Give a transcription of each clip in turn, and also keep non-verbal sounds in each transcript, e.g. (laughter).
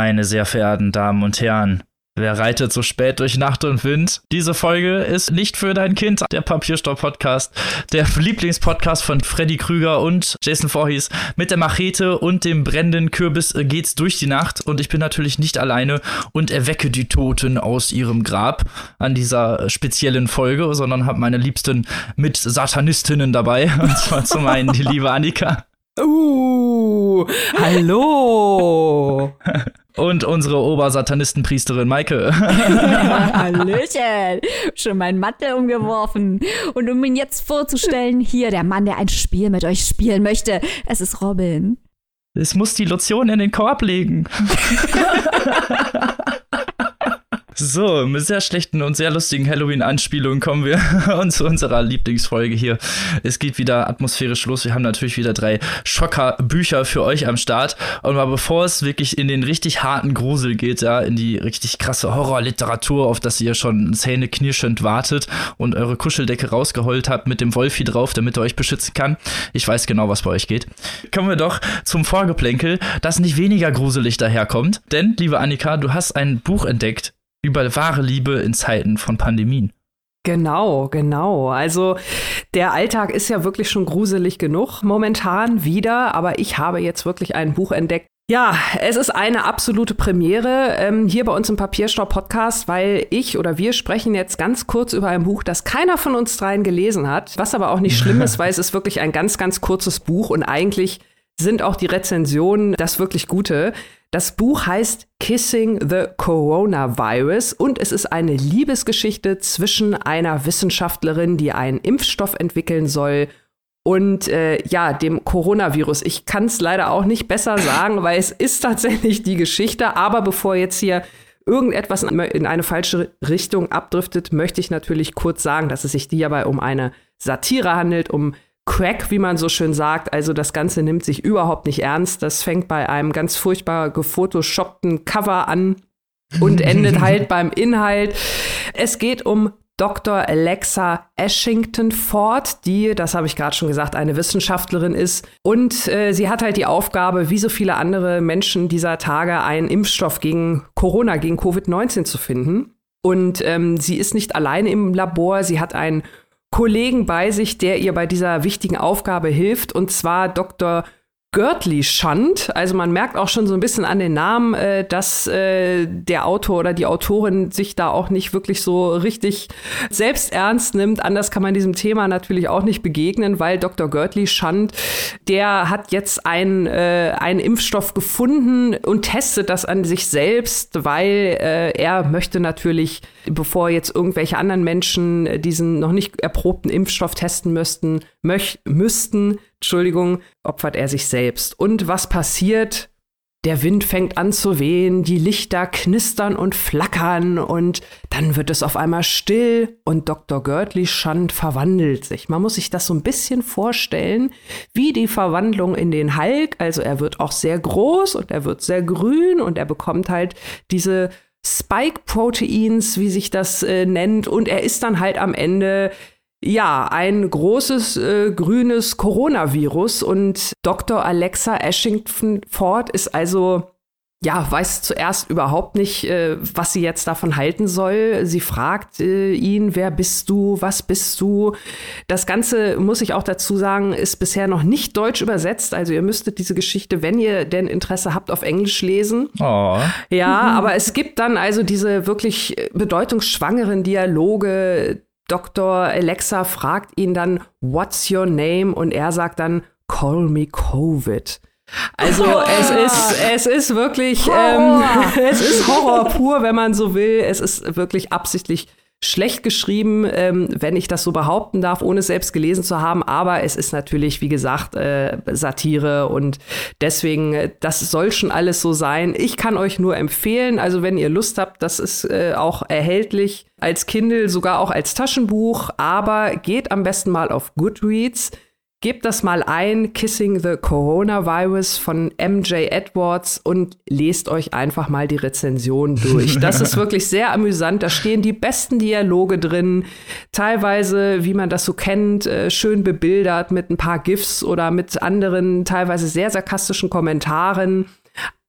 Meine sehr verehrten Damen und Herren, Wer reitet so spät durch Nacht und Wind? Diese Folge ist nicht für dein Kind. Der Papierstopp-Podcast, der Lieblingspodcast von Freddy Krüger und Jason Voorhees. Mit der Machete und dem brennenden Kürbis geht's durch die Nacht und ich bin natürlich nicht alleine und erwecke die Toten aus ihrem Grab an dieser speziellen Folge, sondern habe meine Liebsten mit Satanistinnen dabei. (laughs) Und zwar zum einen die liebe Annika. Uh, hallo. (laughs) Und unsere Obersatanistenpriesterin Maike. (laughs) Hallöchen. Schon meinen Mantel umgeworfen. Und um ihn jetzt vorzustellen, hier der Mann, der ein Spiel mit euch spielen möchte. Es ist Robin. Es muss die Lotion in den Korb legen. (laughs) So, mit sehr schlechten und sehr lustigen Halloween-Anspielungen kommen wir (laughs) zu unserer Lieblingsfolge hier. Es geht wieder atmosphärisch los. Wir haben natürlich wieder drei Schocker-Bücher für euch am Start. Und mal bevor es wirklich in den richtig harten Grusel geht, ja, in die richtig krasse Horrorliteratur, auf das ihr schon zähneknirschend wartet und eure Kuscheldecke rausgeheult habt mit dem Wolfi drauf, damit er euch beschützen kann. Ich weiß genau, was bei euch geht. Kommen wir doch zum Vorgeplänkel, das nicht weniger gruselig daherkommt. Denn, liebe Annika, du hast ein Buch entdeckt, über wahre Liebe in Zeiten von Pandemien. Genau, genau. Also der Alltag ist ja wirklich schon gruselig genug momentan wieder, aber ich habe jetzt wirklich ein Buch entdeckt. Ja, es ist eine absolute Premiere ähm, hier bei uns im Papierstau-Podcast, weil ich oder wir sprechen jetzt ganz kurz über ein Buch, das keiner von uns dreien gelesen hat, was aber auch nicht (laughs) schlimm ist, weil es ist wirklich ein ganz, ganz kurzes Buch und eigentlich sind auch die Rezensionen das wirklich Gute. Das Buch heißt Kissing the Coronavirus und es ist eine Liebesgeschichte zwischen einer Wissenschaftlerin, die einen Impfstoff entwickeln soll, und äh, ja, dem Coronavirus. Ich kann es leider auch nicht besser sagen, weil es ist tatsächlich die Geschichte. Aber bevor jetzt hier irgendetwas in eine falsche Richtung abdriftet, möchte ich natürlich kurz sagen, dass es sich hierbei um eine Satire handelt, um Crack, wie man so schön sagt. Also das Ganze nimmt sich überhaupt nicht ernst. Das fängt bei einem ganz furchtbar gefotoshoppten Cover an und (laughs) endet halt beim Inhalt. Es geht um Dr. Alexa Ashington Ford, die, das habe ich gerade schon gesagt, eine Wissenschaftlerin ist. Und äh, sie hat halt die Aufgabe, wie so viele andere Menschen dieser Tage, einen Impfstoff gegen Corona, gegen Covid-19 zu finden. Und ähm, sie ist nicht alleine im Labor, sie hat einen Kollegen bei sich, der ihr bei dieser wichtigen Aufgabe hilft, und zwar Dr. Görtli Schand. Also man merkt auch schon so ein bisschen an den Namen, äh, dass äh, der Autor oder die Autorin sich da auch nicht wirklich so richtig selbst ernst nimmt. Anders kann man diesem Thema natürlich auch nicht begegnen, weil Dr. Görtli Schand, der hat jetzt ein, äh, einen Impfstoff gefunden und testet das an sich selbst, weil äh, er möchte natürlich, bevor jetzt irgendwelche anderen Menschen diesen noch nicht erprobten Impfstoff testen müssten, möch müssten, Entschuldigung, opfert er sich selbst. Und was passiert? Der Wind fängt an zu wehen, die Lichter knistern und flackern und dann wird es auf einmal still und Dr. Görtli Schand verwandelt sich. Man muss sich das so ein bisschen vorstellen, wie die Verwandlung in den Hulk. Also er wird auch sehr groß und er wird sehr grün und er bekommt halt diese Spike-Proteins, wie sich das äh, nennt. Und er ist dann halt am Ende ja, ein großes äh, grünes Coronavirus und Dr. Alexa Ashington Ford ist also ja, weiß zuerst überhaupt nicht, äh, was sie jetzt davon halten soll. Sie fragt äh, ihn, wer bist du, was bist du? Das Ganze, muss ich auch dazu sagen, ist bisher noch nicht deutsch übersetzt. Also ihr müsstet diese Geschichte, wenn ihr denn Interesse habt, auf Englisch lesen. Oh. Ja, (laughs) aber es gibt dann also diese wirklich bedeutungsschwangeren Dialoge Dr. Alexa fragt ihn dann, What's your name? Und er sagt dann, Call me Covid. Also oh. es ist es ist wirklich ähm, (laughs) es ist Horror pur, wenn man so will. Es ist wirklich absichtlich schlecht geschrieben, ähm, wenn ich das so behaupten darf, ohne es selbst gelesen zu haben. Aber es ist natürlich, wie gesagt, äh, Satire und deswegen, äh, das soll schon alles so sein. Ich kann euch nur empfehlen, also wenn ihr Lust habt, das ist äh, auch erhältlich als Kindle, sogar auch als Taschenbuch, aber geht am besten mal auf Goodreads Gebt das mal ein, Kissing the Coronavirus von MJ Edwards und lest euch einfach mal die Rezension durch. Das ist (laughs) wirklich sehr amüsant. Da stehen die besten Dialoge drin. Teilweise, wie man das so kennt, äh, schön bebildert mit ein paar GIFs oder mit anderen, teilweise sehr sarkastischen Kommentaren.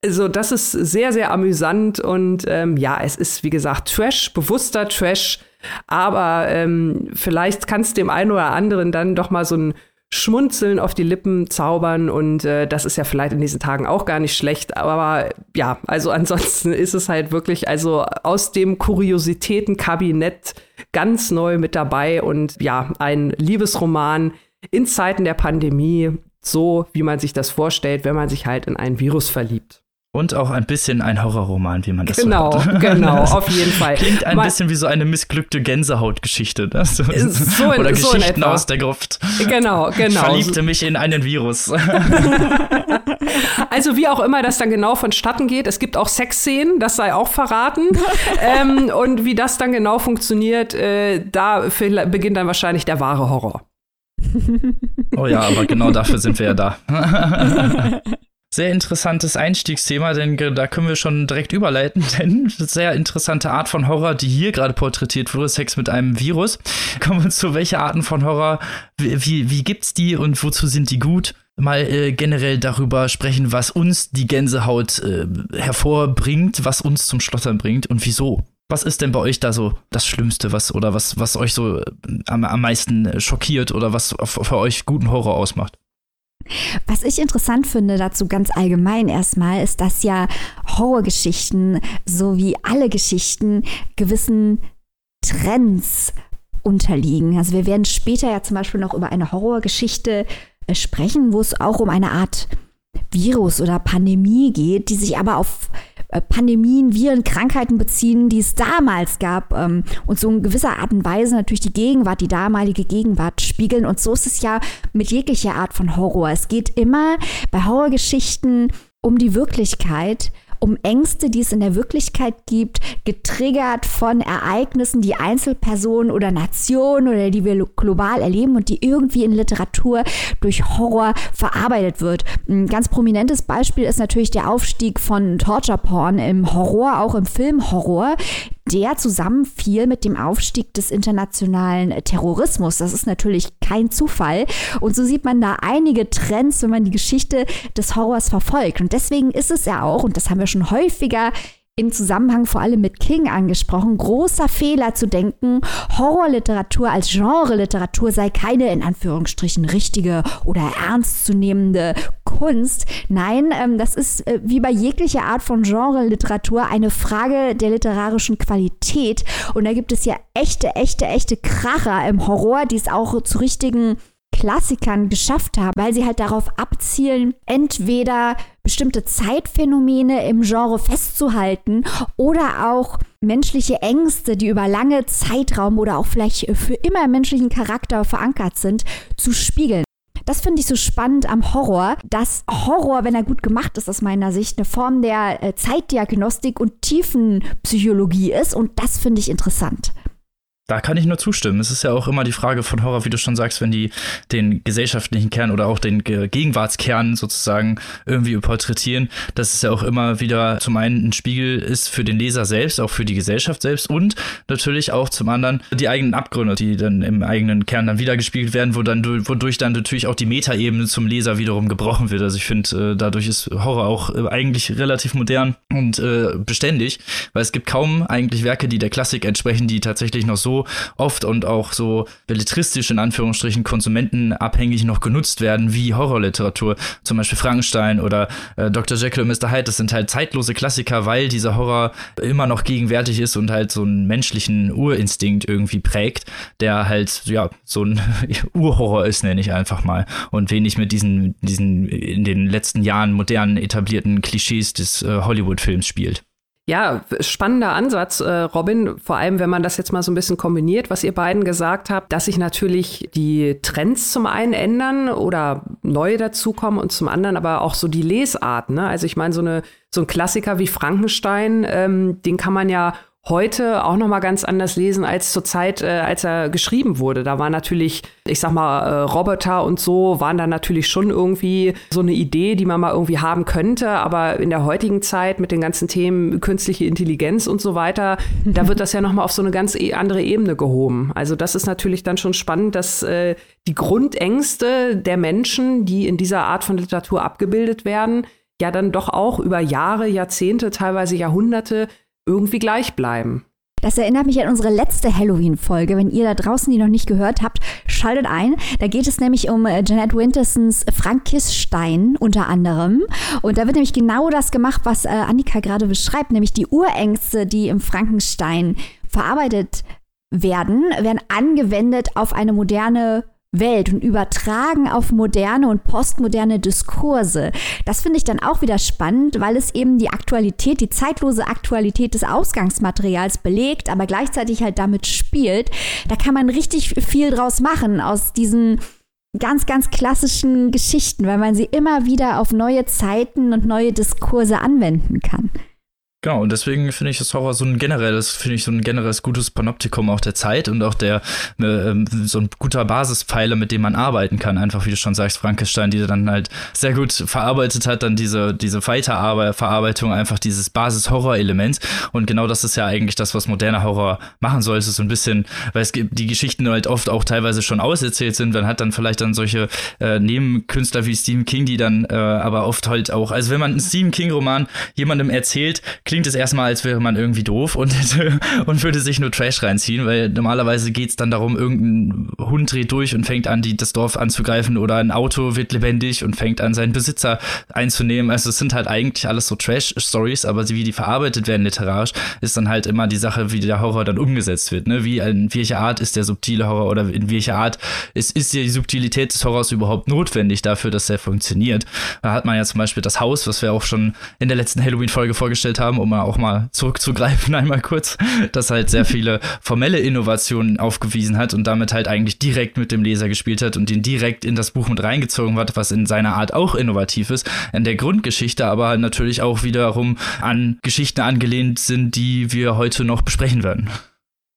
Also das ist sehr, sehr amüsant und ähm, ja, es ist, wie gesagt, Trash, bewusster Trash, aber ähm, vielleicht kannst dem einen oder anderen dann doch mal so ein Schmunzeln auf die Lippen zaubern und äh, das ist ja vielleicht in diesen Tagen auch gar nicht schlecht, aber ja, also ansonsten ist es halt wirklich also aus dem Kuriositätenkabinett ganz neu mit dabei und ja, ein Liebesroman in Zeiten der Pandemie, so wie man sich das vorstellt, wenn man sich halt in ein Virus verliebt. Und auch ein bisschen ein Horrorroman, wie man das genau, so Genau, (laughs) genau, auf jeden Fall. Klingt ein Man, bisschen wie so eine missglückte Gänsehautgeschichte. Ne? So, so in, oder so Geschichten aus der Gruft. Genau, genau. Ich verliebte mich in einen Virus. (laughs) also wie auch immer das dann genau vonstatten geht. Es gibt auch Sexszenen, das sei auch verraten. (laughs) ähm, und wie das dann genau funktioniert, äh, da beginnt dann wahrscheinlich der wahre Horror. Oh ja, aber genau dafür sind wir ja da sehr interessantes Einstiegsthema, denn da können wir schon direkt überleiten, (laughs) denn sehr interessante Art von Horror, die hier gerade porträtiert wurde, Sex mit einem Virus. Kommen wir zu welche Arten von Horror, wie, wie, gibt's die und wozu sind die gut? Mal äh, generell darüber sprechen, was uns die Gänsehaut äh, hervorbringt, was uns zum Schlottern bringt und wieso. Was ist denn bei euch da so das Schlimmste, was oder was, was euch so äh, am, am meisten schockiert oder was für euch guten Horror ausmacht? Was ich interessant finde dazu ganz allgemein erstmal, ist, dass ja Horrorgeschichten, so wie alle Geschichten, gewissen Trends unterliegen. Also wir werden später ja zum Beispiel noch über eine Horrorgeschichte äh, sprechen, wo es auch um eine Art Virus oder Pandemie geht, die sich aber auf äh, Pandemien, Viren, Krankheiten beziehen, die es damals gab ähm, und so in gewisser Art und Weise natürlich die Gegenwart, die damalige Gegenwart spiegeln. Und so ist es ja mit jeglicher Art von Horror. Es geht immer bei Horrorgeschichten um die Wirklichkeit um Ängste, die es in der Wirklichkeit gibt, getriggert von Ereignissen, die Einzelpersonen oder Nationen oder die wir global erleben und die irgendwie in Literatur durch Horror verarbeitet wird. Ein ganz prominentes Beispiel ist natürlich der Aufstieg von Torture Porn im Horror, auch im Film Horror der zusammenfiel mit dem Aufstieg des internationalen Terrorismus. Das ist natürlich kein Zufall. Und so sieht man da einige Trends, wenn man die Geschichte des Horrors verfolgt. Und deswegen ist es ja auch, und das haben wir schon häufiger im Zusammenhang vor allem mit King angesprochen, großer Fehler zu denken, Horrorliteratur als Genre-Literatur sei keine in Anführungsstrichen richtige oder ernstzunehmende Kunst. Nein, ähm, das ist äh, wie bei jeglicher Art von Genre-Literatur eine Frage der literarischen Qualität. Und da gibt es ja echte, echte, echte Kracher im Horror, die es auch zu richtigen Klassikern geschafft haben, weil sie halt darauf abzielen, entweder bestimmte Zeitphänomene im Genre festzuhalten oder auch menschliche Ängste, die über lange Zeitraum oder auch vielleicht für immer im menschlichen Charakter verankert sind, zu spiegeln. Das finde ich so spannend am Horror, dass Horror, wenn er gut gemacht ist, aus meiner Sicht, eine Form der äh, Zeitdiagnostik und Tiefenpsychologie ist. Und das finde ich interessant. Da kann ich nur zustimmen. Es ist ja auch immer die Frage von Horror, wie du schon sagst, wenn die den gesellschaftlichen Kern oder auch den Gegenwartskern sozusagen irgendwie porträtieren, dass es ja auch immer wieder zum einen ein Spiegel ist für den Leser selbst, auch für die Gesellschaft selbst und natürlich auch zum anderen die eigenen Abgründe, die dann im eigenen Kern dann wieder gespiegelt werden, wo dann, wodurch dann natürlich auch die Metaebene zum Leser wiederum gebrochen wird. Also ich finde, äh, dadurch ist Horror auch äh, eigentlich relativ modern und äh, beständig, weil es gibt kaum eigentlich Werke, die der Klassik entsprechen, die tatsächlich noch so oft und auch so belletristisch in Anführungsstrichen konsumentenabhängig noch genutzt werden wie Horrorliteratur. Zum Beispiel Frankenstein oder äh, Dr. Jekyll und Mr. Hyde. Das sind halt zeitlose Klassiker, weil dieser Horror immer noch gegenwärtig ist und halt so einen menschlichen Urinstinkt irgendwie prägt, der halt, ja, so ein (laughs) Urhorror ist, nenne ich einfach mal. Und wenig mit diesen, diesen in den letzten Jahren modernen etablierten Klischees des äh, Hollywood-Films spielt. Ja, spannender Ansatz, äh, Robin. Vor allem, wenn man das jetzt mal so ein bisschen kombiniert, was ihr beiden gesagt habt, dass sich natürlich die Trends zum einen ändern oder neue dazukommen und zum anderen aber auch so die Lesart. Ne? Also ich meine, so, eine, so ein Klassiker wie Frankenstein, ähm, den kann man ja heute auch noch mal ganz anders lesen als zur Zeit, äh, als er geschrieben wurde. Da war natürlich, ich sag mal, äh, Roboter und so waren da natürlich schon irgendwie so eine Idee, die man mal irgendwie haben könnte. Aber in der heutigen Zeit mit den ganzen Themen künstliche Intelligenz und so weiter, da wird das ja noch mal auf so eine ganz e andere Ebene gehoben. Also das ist natürlich dann schon spannend, dass äh, die Grundängste der Menschen, die in dieser Art von Literatur abgebildet werden, ja dann doch auch über Jahre, Jahrzehnte, teilweise Jahrhunderte irgendwie gleich bleiben. Das erinnert mich an unsere letzte Halloween-Folge. Wenn ihr da draußen die noch nicht gehört habt, schaltet ein. Da geht es nämlich um äh, Jeanette Wintersons Frankisstein unter anderem. Und da wird nämlich genau das gemacht, was äh, Annika gerade beschreibt, nämlich die Urängste, die im Frankenstein verarbeitet werden, werden angewendet auf eine moderne Welt und übertragen auf moderne und postmoderne Diskurse. Das finde ich dann auch wieder spannend, weil es eben die Aktualität, die zeitlose Aktualität des Ausgangsmaterials belegt, aber gleichzeitig halt damit spielt. Da kann man richtig viel draus machen aus diesen ganz, ganz klassischen Geschichten, weil man sie immer wieder auf neue Zeiten und neue Diskurse anwenden kann. Genau, und deswegen finde ich das Horror so ein generelles, finde ich so ein generelles gutes Panoptikum auch der Zeit und auch der äh, so ein guter Basispfeiler, mit dem man arbeiten kann. Einfach wie du schon sagst, Frankenstein, die dann halt sehr gut verarbeitet hat, dann diese, diese Fighter-Verarbeitung, einfach dieses Basis-Horror-Element. Und genau das ist ja eigentlich das, was moderner Horror machen soll. Es ist so ein bisschen, weil es gibt die Geschichten halt oft auch teilweise schon auserzählt sind. Man hat dann vielleicht dann solche äh, Nebenkünstler wie Stephen King, die dann äh, aber oft halt auch, also wenn man einen Stephen King-Roman jemandem erzählt, klingt es erstmal, als wäre man irgendwie doof und, (laughs) und würde sich nur Trash reinziehen, weil normalerweise geht es dann darum, irgendein Hund dreht durch und fängt an, die, das Dorf anzugreifen oder ein Auto wird lebendig und fängt an, seinen Besitzer einzunehmen. Also es sind halt eigentlich alles so Trash-Stories, aber wie die verarbeitet werden literarisch, ist dann halt immer die Sache, wie der Horror dann umgesetzt wird. Ne? Wie in welcher Art ist der subtile Horror oder in welcher Art ist, ist die Subtilität des Horrors überhaupt notwendig dafür, dass er funktioniert. Da hat man ja zum Beispiel das Haus, was wir auch schon in der letzten Halloween-Folge vorgestellt haben, um auch mal zurückzugreifen, (laughs) einmal kurz, das halt sehr viele formelle Innovationen aufgewiesen hat und damit halt eigentlich direkt mit dem Leser gespielt hat und ihn direkt in das Buch mit reingezogen hat, was in seiner Art auch innovativ ist, in der Grundgeschichte aber natürlich auch wiederum an Geschichten angelehnt sind, die wir heute noch besprechen werden.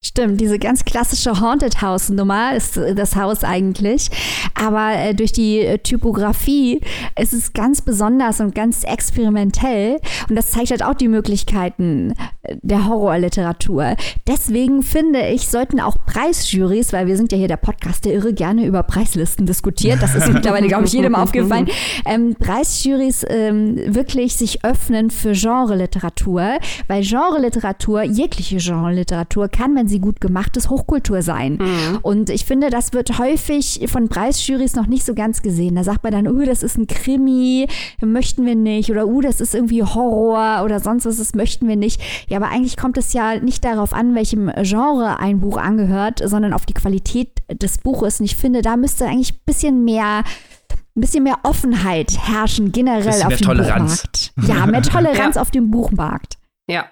Stimmt, diese ganz klassische Haunted House Nummer ist äh, das Haus eigentlich. Aber äh, durch die äh, Typografie ist es ganz besonders und ganz experimentell. Und das zeigt halt auch die Möglichkeiten äh, der Horrorliteratur. Deswegen finde ich, sollten auch Preisjurys, weil wir sind ja hier der Podcast, der irre gerne über Preislisten diskutiert. Das ist mittlerweile, glaube ich, jedem aufgefallen. (laughs) Ähm, Preisjurys ähm, wirklich sich öffnen für Genreliteratur, weil Genreliteratur, jegliche Genreliteratur kann, wenn sie sie gut gemacht ist, Hochkultur sein. Mhm. Und ich finde, das wird häufig von Preisjurys noch nicht so ganz gesehen. Da sagt man dann, uh, das ist ein Krimi, möchten wir nicht. Oder uh, das ist irgendwie Horror oder sonst was, das möchten wir nicht. Ja, aber eigentlich kommt es ja nicht darauf an, welchem Genre ein Buch angehört, sondern auf die Qualität des Buches. Und ich finde, da müsste eigentlich ein bisschen mehr ein bisschen mehr Offenheit herrschen generell auf dem Toleranz. Buchmarkt. Ja, mehr (laughs) Toleranz ja. auf dem Buchmarkt. Ja,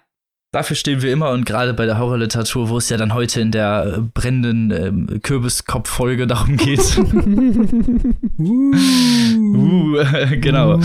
Dafür stehen wir immer und gerade bei der Horrorliteratur, wo es ja dann heute in der äh, brennenden äh, Kürbiskopf-Folge darum geht. (laughs) uh, (laughs) genau.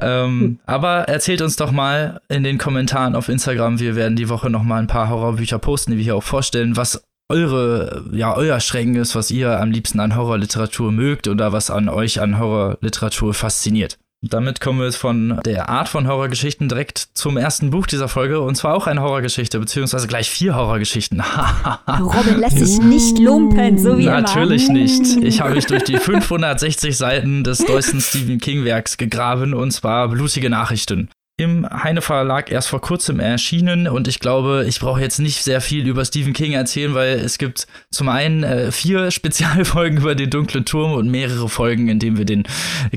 ähm, aber erzählt uns doch mal in den Kommentaren auf Instagram. Wir werden die Woche noch mal ein paar Horrorbücher posten, die wir hier auch vorstellen, was eure, ja, euer Schrecken ist, was ihr am liebsten an Horrorliteratur mögt oder was an euch an Horrorliteratur fasziniert. Damit kommen wir von der Art von Horrorgeschichten direkt zum ersten Buch dieser Folge und zwar auch eine Horrorgeschichte, beziehungsweise gleich vier Horrorgeschichten. (laughs) Robin lässt sich nicht lumpen, so wie Natürlich immer. nicht. Ich habe mich durch die 560 Seiten des deutschen Stephen King Werks gegraben und zwar blutige Nachrichten im Heine Verlag erst vor kurzem erschienen und ich glaube, ich brauche jetzt nicht sehr viel über Stephen King erzählen, weil es gibt zum einen äh, vier (laughs) Spezialfolgen über den dunklen Turm und mehrere Folgen, in denen wir den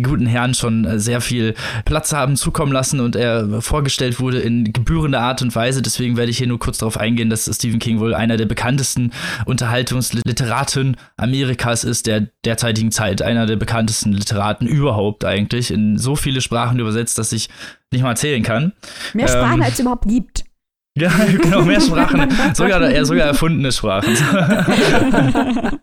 guten Herrn schon äh, sehr viel Platz haben zukommen lassen und er vorgestellt wurde in gebührender Art und Weise. Deswegen werde ich hier nur kurz darauf eingehen, dass Stephen King wohl einer der bekanntesten Unterhaltungsliteraten Amerikas ist, der derzeitigen Zeit einer der bekanntesten Literaten überhaupt eigentlich, in so viele Sprachen übersetzt, dass ich nicht mal erzählen kann. Mehr Sprachen, ähm, als es überhaupt gibt. (laughs) Ja, genau, mehr Sprachen. (laughs) sogar, eher sogar erfundene Sprachen. (laughs)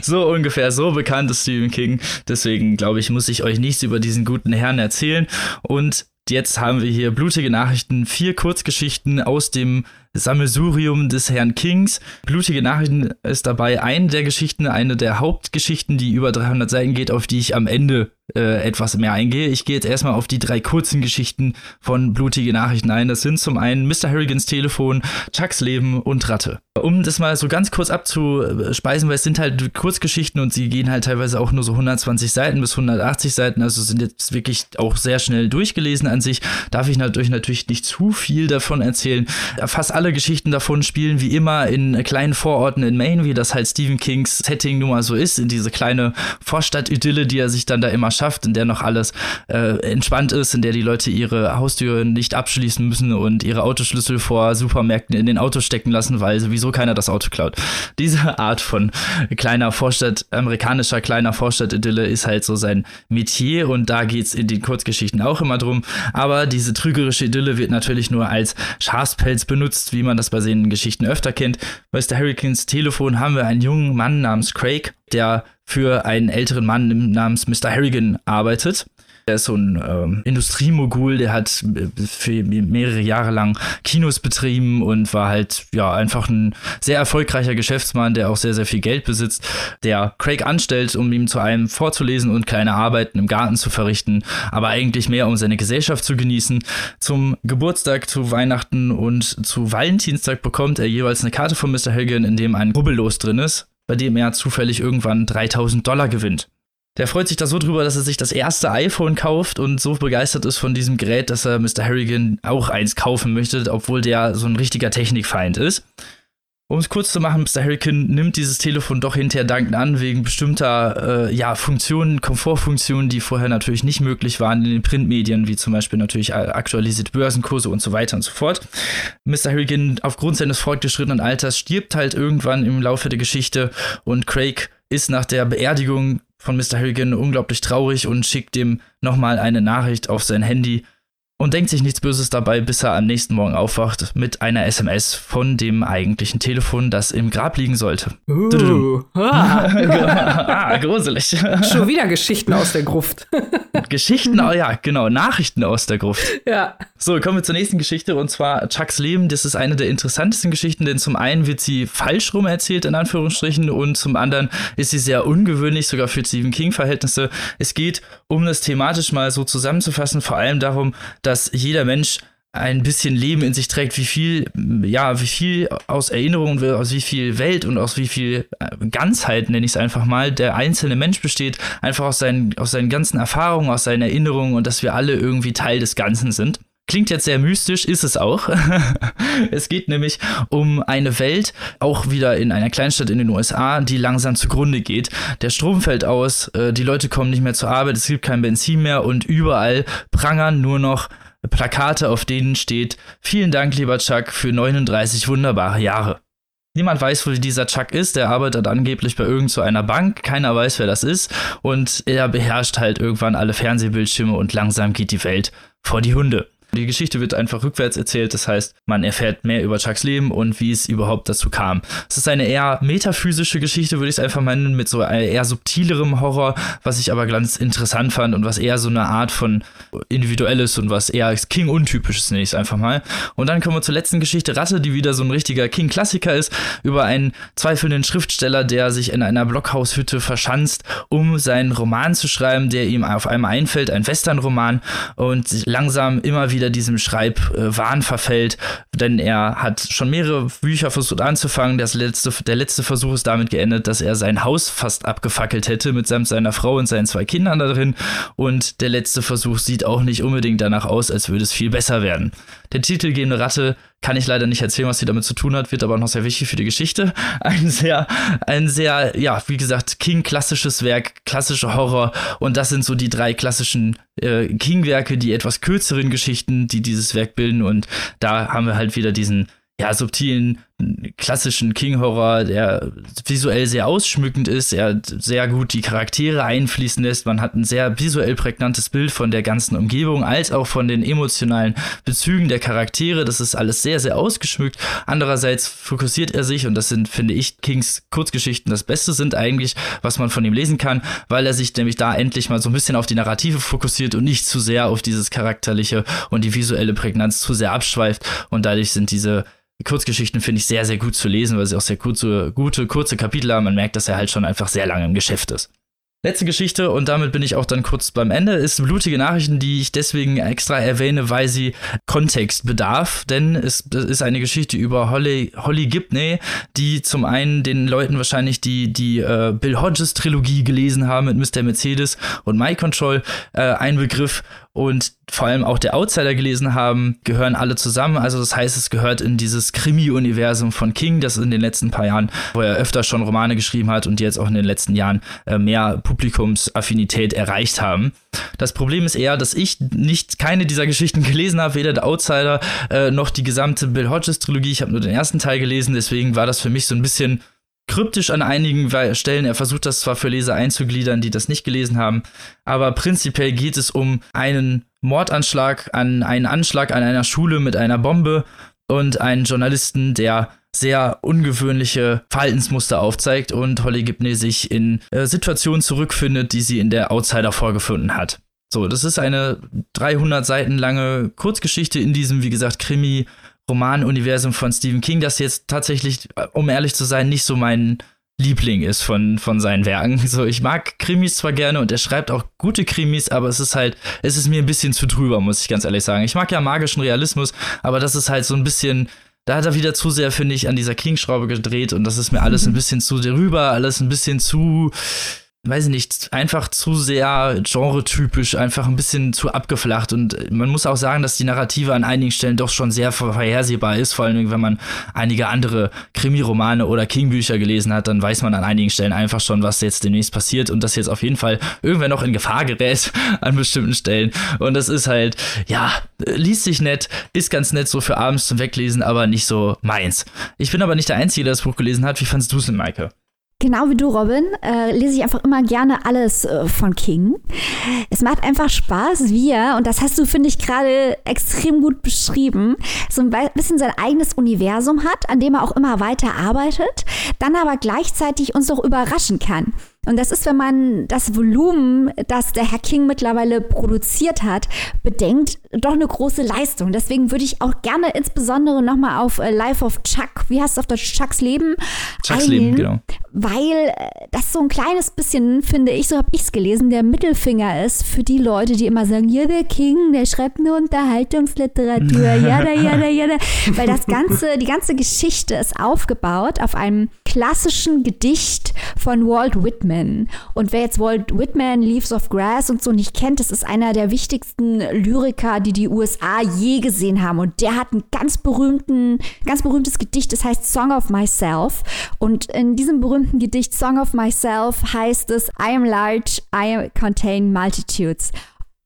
so ungefähr, so bekannt ist Stephen King. Deswegen, glaube ich, muss ich euch nichts über diesen guten Herrn erzählen. Und jetzt haben wir hier blutige Nachrichten, vier Kurzgeschichten aus dem Sammelsurium des Herrn Kings. Blutige Nachrichten ist dabei eine der Geschichten, eine der Hauptgeschichten, die über 300 Seiten geht, auf die ich am Ende äh, etwas mehr eingehe. Ich gehe jetzt erstmal auf die drei kurzen Geschichten von Blutige Nachrichten ein. Das sind zum einen Mr. Harrigans Telefon, Chucks Leben und Ratte. Um das mal so ganz kurz abzuspeisen, weil es sind halt Kurzgeschichten und sie gehen halt teilweise auch nur so 120 Seiten bis 180 Seiten, also sind jetzt wirklich auch sehr schnell durchgelesen an sich. Darf ich natürlich natürlich nicht zu viel davon erzählen. Fast alle Geschichten davon spielen wie immer in kleinen Vororten in Maine, wie das halt Stephen Kings Setting nun mal so ist, in diese kleine Vorstadt-Idylle, die er sich dann da immer schafft, in der noch alles äh, entspannt ist, in der die Leute ihre Haustüren nicht abschließen müssen und ihre Autoschlüssel vor Supermärkten in den Auto stecken lassen, weil sowieso keiner das Auto klaut. (laughs) Diese Art von kleiner Vorstadt, amerikanischer kleiner Vorstadt-Idylle ist halt so sein Metier und da geht es in den Kurzgeschichten auch immer drum. Aber diese trügerische Idylle wird natürlich nur als Schafspelz benutzt, wie man das bei seinen Geschichten öfter kennt. Bei Mr. Hurricanes Telefon haben wir einen jungen Mann namens Craig, der für einen älteren Mann namens Mr. Harrigan arbeitet. Er ist so ein ähm, Industriemogul, der hat äh, für mehrere Jahre lang Kinos betrieben und war halt ja einfach ein sehr erfolgreicher Geschäftsmann, der auch sehr, sehr viel Geld besitzt, der Craig anstellt, um ihm zu einem vorzulesen und kleine Arbeiten im Garten zu verrichten, aber eigentlich mehr, um seine Gesellschaft zu genießen. Zum Geburtstag, zu Weihnachten und zu Valentinstag bekommt er jeweils eine Karte von Mr. Hagen, in dem ein Rubbellos drin ist bei dem er zufällig irgendwann 3000 Dollar gewinnt. Der freut sich da so drüber, dass er sich das erste iPhone kauft und so begeistert ist von diesem Gerät, dass er Mr. Harrigan auch eins kaufen möchte, obwohl der so ein richtiger Technikfeind ist. Um es kurz zu machen, Mr. Hurricane nimmt dieses Telefon doch hinterher dankend an, wegen bestimmter äh, ja, Funktionen, Komfortfunktionen, die vorher natürlich nicht möglich waren in den Printmedien, wie zum Beispiel natürlich aktualisierte Börsenkurse und so weiter und so fort. Mr. Hurricane aufgrund seines fortgeschrittenen Alters stirbt halt irgendwann im Laufe der Geschichte und Craig ist nach der Beerdigung von Mr. Hurricane unglaublich traurig und schickt ihm nochmal eine Nachricht auf sein Handy, und denkt sich nichts Böses dabei, bis er am nächsten Morgen aufwacht mit einer SMS von dem eigentlichen Telefon, das im Grab liegen sollte. Uh, ah. (laughs) ah, gruselig. (laughs) Schon wieder Geschichten aus der Gruft. (laughs) Geschichten, oh ja, genau, Nachrichten aus der Gruft. Ja. So, kommen wir zur nächsten Geschichte und zwar Chucks Leben. Das ist eine der interessantesten Geschichten, denn zum einen wird sie falsch rum erzählt, in Anführungsstrichen, und zum anderen ist sie sehr ungewöhnlich, sogar für Stephen King-Verhältnisse. Es geht, um das thematisch mal so zusammenzufassen, vor allem darum, dass jeder Mensch ein bisschen Leben in sich trägt, wie viel, ja, wie viel aus Erinnerungen, aus wie viel Welt und aus wie viel äh, Ganzheit, nenne ich es einfach mal, der einzelne Mensch besteht, einfach aus seinen, aus seinen ganzen Erfahrungen, aus seinen Erinnerungen und dass wir alle irgendwie Teil des Ganzen sind. Klingt jetzt sehr mystisch, ist es auch. (laughs) es geht nämlich um eine Welt, auch wieder in einer Kleinstadt in den USA, die langsam zugrunde geht. Der Strom fällt aus, äh, die Leute kommen nicht mehr zur Arbeit, es gibt kein Benzin mehr und überall prangern nur noch Plakate, auf denen steht, vielen Dank, lieber Chuck, für 39 wunderbare Jahre. Niemand weiß, wo dieser Chuck ist. Der arbeitet angeblich bei irgend so einer Bank. Keiner weiß, wer das ist. Und er beherrscht halt irgendwann alle Fernsehbildschirme und langsam geht die Welt vor die Hunde. Die Geschichte wird einfach rückwärts erzählt, das heißt, man erfährt mehr über Chucks Leben und wie es überhaupt dazu kam. Es ist eine eher metaphysische Geschichte, würde ich es einfach meinen, mit so eher subtilerem Horror, was ich aber ganz interessant fand und was eher so eine Art von individuelles und was eher King-untypisches, nenne ich es einfach mal. Und dann kommen wir zur letzten Geschichte, Ratte, die wieder so ein richtiger King-Klassiker ist, über einen zweifelnden Schriftsteller, der sich in einer Blockhaushütte verschanzt, um seinen Roman zu schreiben, der ihm auf einmal einfällt, ein Western-Roman und langsam immer wieder wieder diesem Schreibwahn verfällt, denn er hat schon mehrere Bücher versucht anzufangen. Das letzte, der letzte Versuch ist damit geendet, dass er sein Haus fast abgefackelt hätte, mitsamt seiner Frau und seinen zwei Kindern da drin. Und der letzte Versuch sieht auch nicht unbedingt danach aus, als würde es viel besser werden. Der titelgebende Ratte kann ich leider nicht erzählen, was sie damit zu tun hat, wird aber noch sehr wichtig für die Geschichte. (laughs) Ein sehr, ein sehr, ja, wie gesagt, King-klassisches Werk, klassischer Horror. Und das sind so die drei klassischen äh, King-Werke, die etwas kürzeren Geschichten, die dieses Werk bilden. Und da haben wir halt wieder diesen ja, subtilen, klassischen King-Horror, der visuell sehr ausschmückend ist, er sehr gut die Charaktere einfließen lässt. Man hat ein sehr visuell prägnantes Bild von der ganzen Umgebung, als auch von den emotionalen Bezügen der Charaktere. Das ist alles sehr, sehr ausgeschmückt. Andererseits fokussiert er sich, und das sind, finde ich, Kings Kurzgeschichten das Beste sind eigentlich, was man von ihm lesen kann, weil er sich nämlich da endlich mal so ein bisschen auf die Narrative fokussiert und nicht zu sehr auf dieses charakterliche und die visuelle Prägnanz zu sehr abschweift. Und dadurch sind diese Kurzgeschichten finde ich sehr, sehr gut zu lesen, weil sie auch sehr kurze, gute, kurze Kapitel haben. Man merkt, dass er halt schon einfach sehr lange im Geschäft ist. Letzte Geschichte, und damit bin ich auch dann kurz beim Ende, ist blutige Nachrichten, die ich deswegen extra erwähne, weil sie Kontext bedarf. Denn es ist eine Geschichte über Holly, Holly Gibney, die zum einen den Leuten wahrscheinlich die, die äh, Bill Hodges Trilogie gelesen haben mit Mr. Mercedes und My Control äh, ein Begriff und vor allem auch der Outsider gelesen haben, gehören alle zusammen. Also das heißt, es gehört in dieses Krimi-Universum von King, das in den letzten paar Jahren, wo er öfter schon Romane geschrieben hat und jetzt auch in den letzten Jahren äh, mehr Publikumsaffinität erreicht haben. Das Problem ist eher, dass ich nicht keine dieser Geschichten (laughs) gelesen habe, weder der Outsider äh, noch die gesamte Bill Hodges Trilogie. Ich habe nur den ersten Teil gelesen, deswegen war das für mich so ein bisschen kryptisch an einigen Stellen. Er versucht das zwar für Leser einzugliedern, die das nicht gelesen haben, aber prinzipiell geht es um einen Mordanschlag, an einen Anschlag an einer Schule mit einer Bombe und einen Journalisten, der sehr ungewöhnliche Verhaltensmuster aufzeigt und Holly Gibney sich in äh, Situationen zurückfindet, die sie in der Outsider vorgefunden hat. So, das ist eine 300 Seiten lange Kurzgeschichte in diesem, wie gesagt, Krimi Romanuniversum von Stephen King, das jetzt tatsächlich, um ehrlich zu sein, nicht so mein Liebling ist von, von seinen Werken. (laughs) So, ich mag Krimis zwar gerne und er schreibt auch gute Krimis, aber es ist halt, es ist mir ein bisschen zu drüber, muss ich ganz ehrlich sagen. Ich mag ja magischen Realismus, aber das ist halt so ein bisschen, da hat er wieder zu sehr, finde ich, an dieser King-Schraube gedreht und das ist mir alles ein bisschen zu drüber, alles ein bisschen zu, weiß ich nicht, einfach zu sehr genretypisch, einfach ein bisschen zu abgeflacht. Und man muss auch sagen, dass die Narrative an einigen Stellen doch schon sehr vorhersehbar ist. Vor allem, wenn man einige andere Krimiromane oder King-Bücher gelesen hat, dann weiß man an einigen Stellen einfach schon, was jetzt demnächst passiert und dass jetzt auf jeden Fall irgendwer noch in Gefahr gerät (laughs) an bestimmten Stellen. Und das ist halt, ja, liest sich nett, ist ganz nett so für abends zum Weglesen, aber nicht so meins. Ich bin aber nicht der Einzige, der das Buch gelesen hat. Wie fandest du es denn, Maike? Genau wie du, Robin, äh, lese ich einfach immer gerne alles äh, von King. Es macht einfach Spaß, wie er, und das hast du, finde ich, gerade extrem gut beschrieben, so ein bisschen sein eigenes Universum hat, an dem er auch immer weiter arbeitet, dann aber gleichzeitig uns auch überraschen kann. Und das ist, wenn man das Volumen, das der Herr King mittlerweile produziert hat, bedenkt, doch eine große Leistung. Deswegen würde ich auch gerne insbesondere nochmal auf äh, Life of Chuck, wie heißt es auf Deutsch, Chucks Leben? Chucks eingehen, Leben, genau. Weil äh, das so ein kleines bisschen, finde ich, so habe ich es gelesen, der Mittelfinger ist für die Leute, die immer sagen, ja, der King, der schreibt nur Unterhaltungsliteratur, ja, da, ja, da, ja, da. (laughs) Weil das ganze, die ganze Geschichte ist aufgebaut auf einem klassischen Gedicht von Walt Whitman. Whitman. Und wer jetzt Walt Whitman, Leaves of Grass und so nicht kennt, das ist einer der wichtigsten Lyriker, die die USA je gesehen haben. Und der hat ein ganz berühmten, ganz berühmtes Gedicht, das heißt Song of Myself. Und in diesem berühmten Gedicht Song of Myself heißt es I am large, I contain multitudes.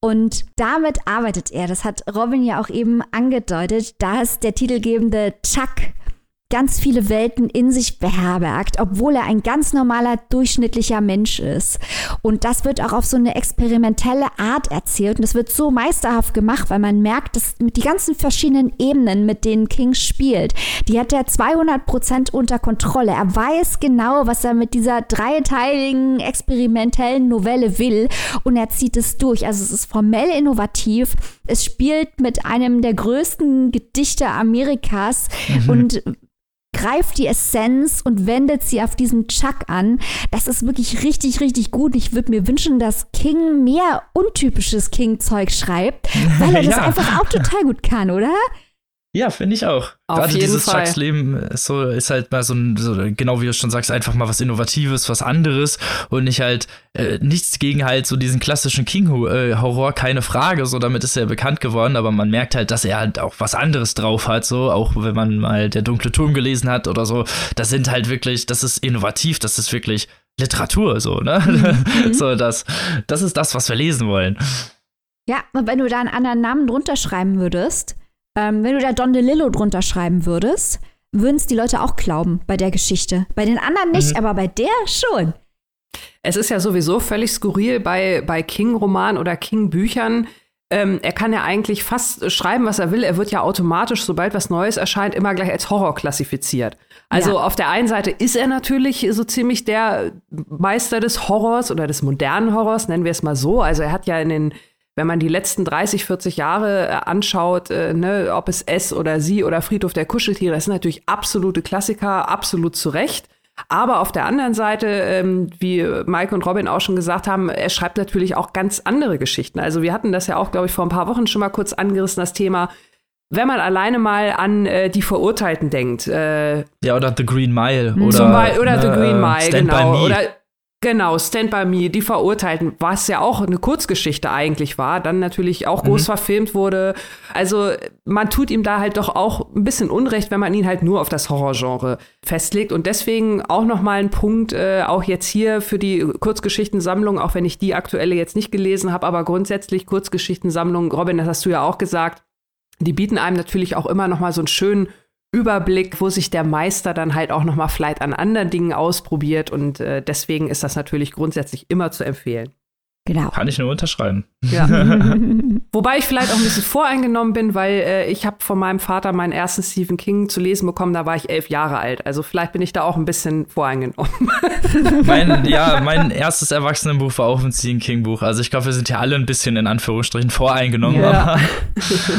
Und damit arbeitet er. Das hat Robin ja auch eben angedeutet. Da ist der titelgebende Chuck ganz viele Welten in sich beherbergt, obwohl er ein ganz normaler, durchschnittlicher Mensch ist. Und das wird auch auf so eine experimentelle Art erzählt. Und es wird so meisterhaft gemacht, weil man merkt, dass mit die ganzen verschiedenen Ebenen, mit denen King spielt, die hat er 200 Prozent unter Kontrolle. Er weiß genau, was er mit dieser dreiteiligen, experimentellen Novelle will. Und er zieht es durch. Also es ist formell innovativ. Es spielt mit einem der größten Gedichte Amerikas mhm. und greift die Essenz und wendet sie auf diesen Chuck an. Das ist wirklich richtig, richtig gut. Ich würde mir wünschen, dass King mehr untypisches King-Zeug schreibt, weil er (laughs) das ja. einfach auch total gut kann, oder? Ja, finde ich auch. Auf Gerade jeden dieses Fall. Chucks Leben ist, so, ist halt mal so, ein, so, genau wie du schon sagst, einfach mal was Innovatives, was anderes und nicht halt äh, nichts gegen halt so diesen klassischen King-Horror, keine Frage. So, damit ist er bekannt geworden, aber man merkt halt, dass er halt auch was anderes drauf hat, so, auch wenn man mal Der dunkle Turm gelesen hat oder so. Das sind halt wirklich, das ist innovativ, das ist wirklich Literatur, so, ne? Mhm. (laughs) so, das, das ist das, was wir lesen wollen. Ja, und wenn du da einen anderen Namen drunter schreiben würdest, ähm, wenn du da Don DeLillo drunter schreiben würdest, würden es die Leute auch glauben bei der Geschichte. Bei den anderen nicht, mhm. aber bei der schon. Es ist ja sowieso völlig skurril bei, bei King-Romanen oder King-Büchern. Ähm, er kann ja eigentlich fast schreiben, was er will. Er wird ja automatisch, sobald was Neues erscheint, immer gleich als Horror klassifiziert. Also ja. auf der einen Seite ist er natürlich so ziemlich der Meister des Horrors oder des modernen Horrors, nennen wir es mal so. Also er hat ja in den wenn man die letzten 30, 40 Jahre äh, anschaut, äh, ne, ob es S oder Sie oder Friedhof der Kuscheltiere, das sind natürlich absolute Klassiker, absolut zu Recht. Aber auf der anderen Seite, ähm, wie Mike und Robin auch schon gesagt haben, er schreibt natürlich auch ganz andere Geschichten. Also wir hatten das ja auch, glaube ich, vor ein paar Wochen schon mal kurz angerissen, das Thema. Wenn man alleine mal an äh, die Verurteilten denkt. Äh, ja, oder The Green Mile. Oder, zum Beispiel, oder ne, The Green Mile, Stand genau. By Me. Oder Genau, Stand By Me, die Verurteilten, was ja auch eine Kurzgeschichte eigentlich war, dann natürlich auch groß Mhm. verfilmt wurde. Also man tut ihm da halt doch auch ein bisschen Unrecht, wenn man ihn halt nur auf das Horrorgenre festlegt. Und deswegen auch noch mal ein Punkt, äh, auch jetzt hier für die Kurzgeschichtensammlung, auch wenn ich die aktuelle jetzt nicht gelesen habe, aber grundsätzlich Kurzgeschichtensammlung, Robin, das hast du ja auch gesagt, die bieten einem natürlich auch immer noch mal so einen schönen Überblick, wo sich der Meister dann halt auch noch mal vielleicht an anderen Dingen ausprobiert und äh, deswegen ist das natürlich grundsätzlich immer zu empfehlen. Genau. Kann ich nur unterschreiben. Ja. (laughs) Wobei ich vielleicht auch ein bisschen voreingenommen bin, weil äh, ich habe von meinem Vater meinen ersten Stephen King zu lesen bekommen, da war ich elf Jahre alt. Also vielleicht bin ich da auch ein bisschen voreingenommen. (laughs) Mein, (laughs) ja, mein erstes Erwachsenenbuch war auch ein Stephen King Buch. Also ich glaube, wir sind ja alle ein bisschen in Anführungsstrichen voreingenommen. Ja. Aber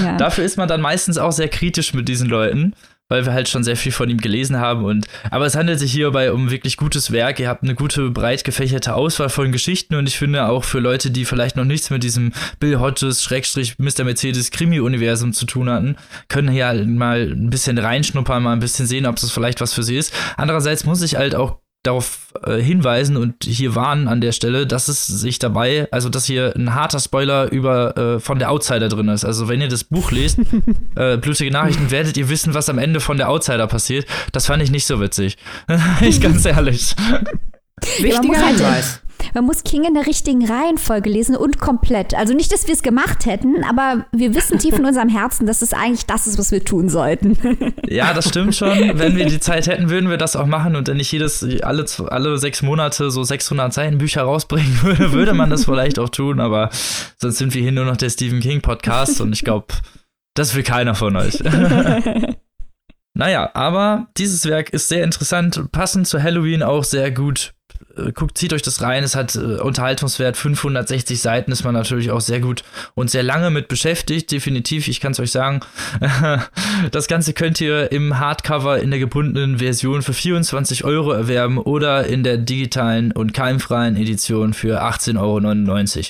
ja. dafür ist man dann meistens auch sehr kritisch mit diesen Leuten, weil wir halt schon sehr viel von ihm gelesen haben. Und aber es handelt sich hierbei um wirklich gutes Werk. Ihr habt eine gute, breit gefächerte Auswahl von Geschichten und ich finde auch für Leute, die vielleicht noch nichts mit diesem Bill Hodges Schrägstrich Mr. Mercedes Krimi-Universum zu tun hatten, können hier halt mal ein bisschen reinschnuppern, mal ein bisschen sehen, ob das vielleicht was für sie ist. Andererseits muss ich halt auch darauf äh, hinweisen und hier warnen an der Stelle, dass es sich dabei, also dass hier ein harter Spoiler über äh, von der Outsider drin ist. Also wenn ihr das Buch lest, (laughs) äh, blutige Nachrichten, werdet ihr wissen, was am Ende von der Outsider passiert. Das fand ich nicht so witzig. (laughs) ich ganz ehrlich. Wichtiger halt- Hinweis. Man muss King in der richtigen Reihenfolge lesen und komplett. Also nicht, dass wir es gemacht hätten, aber wir wissen tief in unserem Herzen, dass es eigentlich das ist, was wir tun sollten. (laughs) Ja, das stimmt schon. Wenn wir die Zeit hätten, würden wir das auch machen und dann nicht jedes, alle, alle sechs Monate so 600 Seiten Bücher rausbringen (laughs) würde, würde man das vielleicht auch tun, aber sonst sind wir hier nur noch der Stephen King Podcast und ich glaube, das will keiner von euch. (laughs) naja, aber dieses Werk ist sehr interessant, passend zu Halloween auch sehr gut. Äh, Guckt, zieht euch das rein, es hat äh, Unterhaltungswert 560 Seiten, ist man natürlich auch sehr gut und sehr lange mit beschäftigt, definitiv, ich kann es euch sagen. (laughs) Das Ganze könnt ihr im Hardcover in der gebundenen Version für 24 Euro erwerben oder in der digitalen und keimfreien Edition für 18,99 Euro.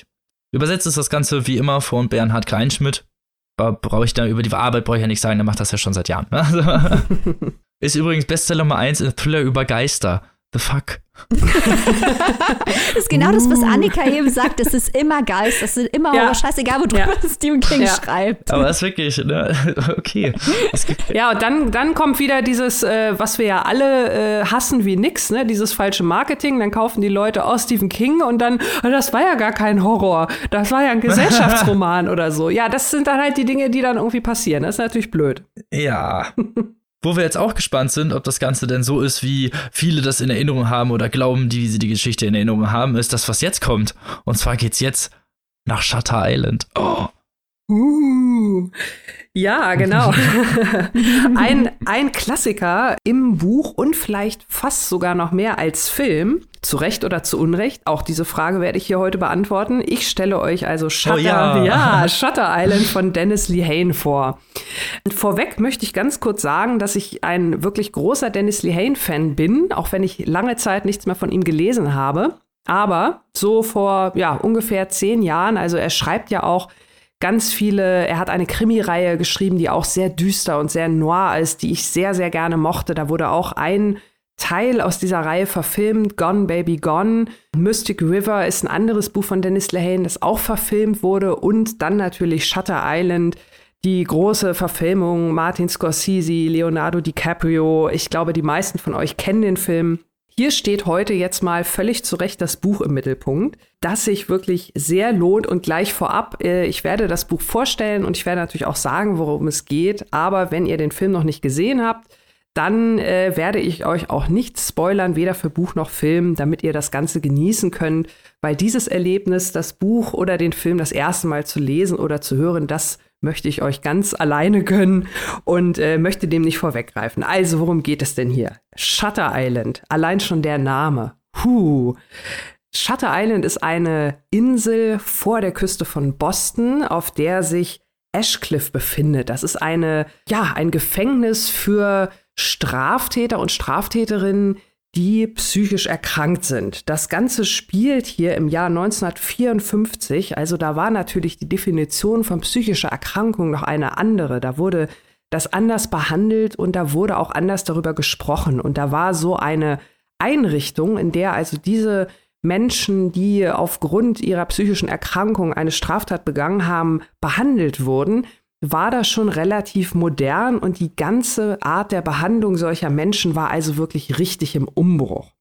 Übersetzt ist das Ganze wie immer von Bernhard Kleinschmidt. Brauche ich da über die Arbeit brauche ich ja nicht sagen, der macht das ja schon seit Jahren. (laughs) Also, (laughs) ist übrigens Bestseller Nummer 1 in Thriller über Geister. The fuck? (laughs) Das ist genau das, was Annika eben sagt. Das ist immer Geist. Das ist immer Ja. Scheißegal, worüber Ja. Stephen King Ja. schreibt. Aber das ist wirklich, ne? (laughs) Okay. Ja, und dann, dann kommt wieder dieses, äh, was wir ja alle äh, hassen wie nix, ne? Dieses falsche Marketing. Dann kaufen die Leute aus Stephen King und dann, "Ah, das war ja gar kein Horror. Das war ja ein (laughs) Gesellschaftsroman oder so. Ja, das sind dann halt die Dinge, die dann irgendwie passieren. Das ist natürlich blöd. Ja. Wo wir jetzt auch gespannt sind, ob das Ganze denn so ist, wie viele das in Erinnerung haben oder glauben, die sie die Geschichte in Erinnerung haben, ist das, was jetzt kommt. Und zwar geht's jetzt nach Shutter Island. Oh. Uh, ja, (laughs) genau. ein, ein Klassiker im Buch und vielleicht fast sogar noch mehr als Film. Zu Recht oder zu Unrecht? Auch diese Frage werde ich hier heute beantworten. Ich stelle euch also Shutter, Oh ja. (laughs) ja, (laughs) Shutter Island von Dennis Lehane vor. Vorweg möchte ich ganz kurz sagen, dass ich ein wirklich großer Dennis Lehane-Fan bin, auch wenn ich lange Zeit nichts mehr von ihm gelesen habe. Aber so vor ja, ungefähr zehn Jahren, also er schreibt ja auch ganz viele, er hat eine Krimireihe geschrieben, die auch sehr düster und sehr noir ist, die ich sehr, sehr gerne mochte. Da wurde auch ein Teil aus dieser Reihe verfilmt, Gone Baby Gone. Mystic River ist ein anderes Buch von Dennis Lehane, das auch verfilmt wurde. Und dann natürlich Shutter Island, die große Verfilmung, Martin Scorsese, Leonardo DiCaprio. Ich glaube, die meisten von euch kennen den Film. Hier steht heute jetzt mal völlig zu Recht das Buch im Mittelpunkt, das sich wirklich sehr lohnt und gleich vorab, äh, ich werde das Buch vorstellen und ich werde natürlich auch sagen, worum es geht, aber wenn ihr den Film noch nicht gesehen habt, dann äh, werde ich euch auch nichts spoilern, weder für Buch noch Film, damit ihr das Ganze genießen könnt, weil dieses Erlebnis, das Buch oder den Film das erste Mal zu lesen oder zu hören, das möchte ich euch ganz alleine gönnen und äh, möchte dem nicht vorweggreifen. Also, worum geht es denn hier? Shutter Island, allein schon der Name. Huh. Shutter Island ist eine Insel vor der Küste von Boston, auf der sich Ashcliff befindet. Das ist eine, ja, ein Gefängnis für Straftäter und Straftäterinnen, die psychisch erkrankt sind. Das Ganze spielt hier im Jahr 1954, also da war natürlich die Definition von psychischer Erkrankung noch eine andere. Da wurde das anders behandelt und da wurde auch anders darüber gesprochen. Und da war so eine Einrichtung, in der also diese Menschen, die aufgrund ihrer psychischen Erkrankung eine Straftat begangen haben, behandelt wurden, war das schon relativ modern und die ganze Art der Behandlung solcher Menschen war also wirklich richtig im Umbruch.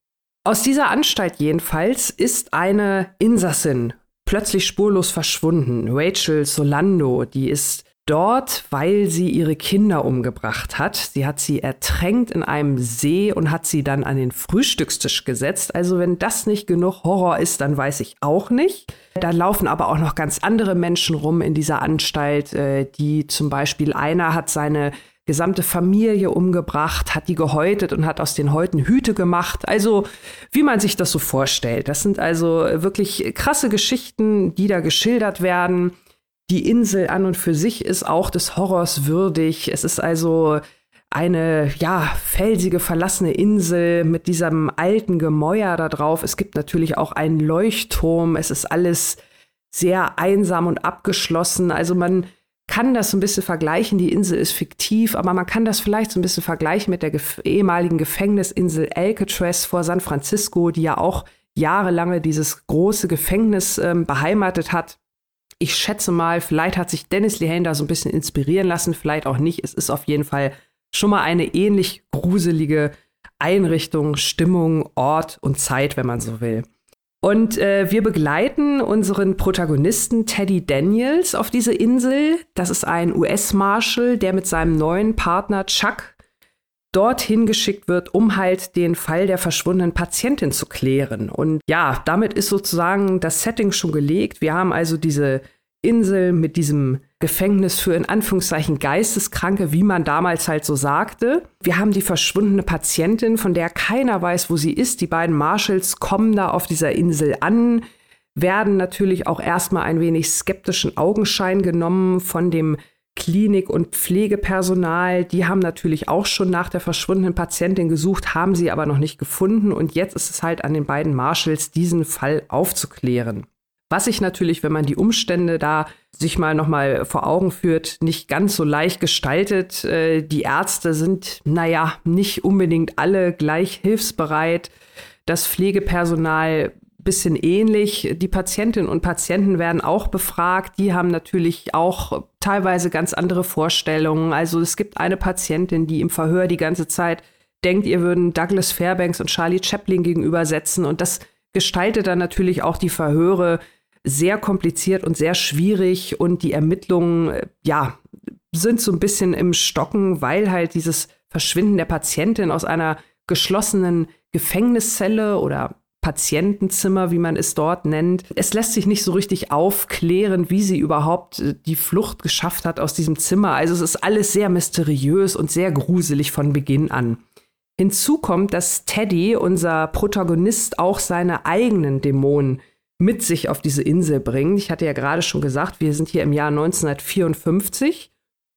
Aus dieser Anstalt jedenfalls ist eine Insassin plötzlich spurlos verschwunden. Rachel Solando, die ist dort, weil sie ihre Kinder umgebracht hat. Sie hat sie ertränkt in einem See und hat sie dann an den Frühstückstisch gesetzt. Also wenn das nicht genug Horror ist, dann weiß ich auch nicht. Da laufen aber auch noch ganz andere Menschen rum in dieser Anstalt, äh, die zum Beispiel einer hat seine gesamte Familie umgebracht, hat die gehäutet und hat aus den Häuten Hüte gemacht. Also, wie man sich das so vorstellt. Das sind also wirklich krasse Geschichten, die da geschildert werden. Die Insel an und für sich ist auch des Horrors würdig. Es ist also eine, ja, felsige, verlassene Insel mit diesem alten Gemäuer da drauf. Es gibt natürlich auch einen Leuchtturm. Es ist alles sehr einsam und abgeschlossen. Also man kann das so ein bisschen vergleichen. Die Insel ist fiktiv, aber man kann das vielleicht so ein bisschen vergleichen mit der gef ehemaligen Gefängnisinsel Alcatraz vor San Francisco, die ja auch jahrelange dieses große Gefängnis ähm, beheimatet hat ich schätze mal, vielleicht hat sich Dennis Lehane da so ein bisschen inspirieren lassen, vielleicht auch nicht. Es ist auf jeden Fall schon mal eine ähnlich gruselige Einrichtung, Stimmung, Ort und Zeit, wenn man so will. Und äh, wir begleiten unseren Protagonisten Teddy Daniels auf diese Insel. Das ist ein US-Marshal, der mit seinem neuen Partner Chuck dorthin geschickt wird, um halt den Fall der verschwundenen Patientin zu klären. Und ja, damit ist sozusagen das Setting schon gelegt. Wir haben also diese Insel mit diesem Gefängnis für in Anführungszeichen Geisteskranke, wie man damals halt so sagte. Wir haben die verschwundene Patientin, von der keiner weiß, wo sie ist. Die beiden Marshals kommen da auf dieser Insel an, werden natürlich auch erstmal ein wenig skeptischen Augenschein genommen von dem Klinik- und Pflegepersonal, die haben natürlich auch schon nach der verschwundenen Patientin gesucht, haben sie aber noch nicht gefunden. Und jetzt ist es halt an den beiden Marshals, diesen Fall aufzuklären. Was sich natürlich, wenn man die Umstände da sich mal nochmal vor Augen führt, nicht ganz so leicht gestaltet. Äh, die Ärzte sind, naja, nicht unbedingt alle gleich hilfsbereit. Das Pflegepersonal bisschen ähnlich. Die Patientinnen und Patienten werden auch befragt. Die haben natürlich auch teilweise ganz andere Vorstellungen. Also es gibt eine Patientin, die im Verhör die ganze Zeit denkt, ihr würden Douglas Fairbanks und Charlie Chaplin gegenübersetzen. Und das gestaltet dann natürlich auch die Verhöre sehr kompliziert und sehr schwierig. Und die Ermittlungen, ja, sind so ein bisschen im Stocken, weil halt dieses Verschwinden der Patientin aus einer geschlossenen Gefängniszelle oder Patientenzimmer, wie man es dort nennt. Es lässt sich nicht so richtig aufklären, wie sie überhaupt äh, die Flucht geschafft hat aus diesem Zimmer. Also es ist alles sehr mysteriös und sehr gruselig von Beginn an. Hinzu kommt, dass Teddy, unser Protagonist, auch seine eigenen Dämonen mit sich auf diese Insel bringt. Ich hatte ja gerade schon gesagt, wir sind hier im Jahr 1954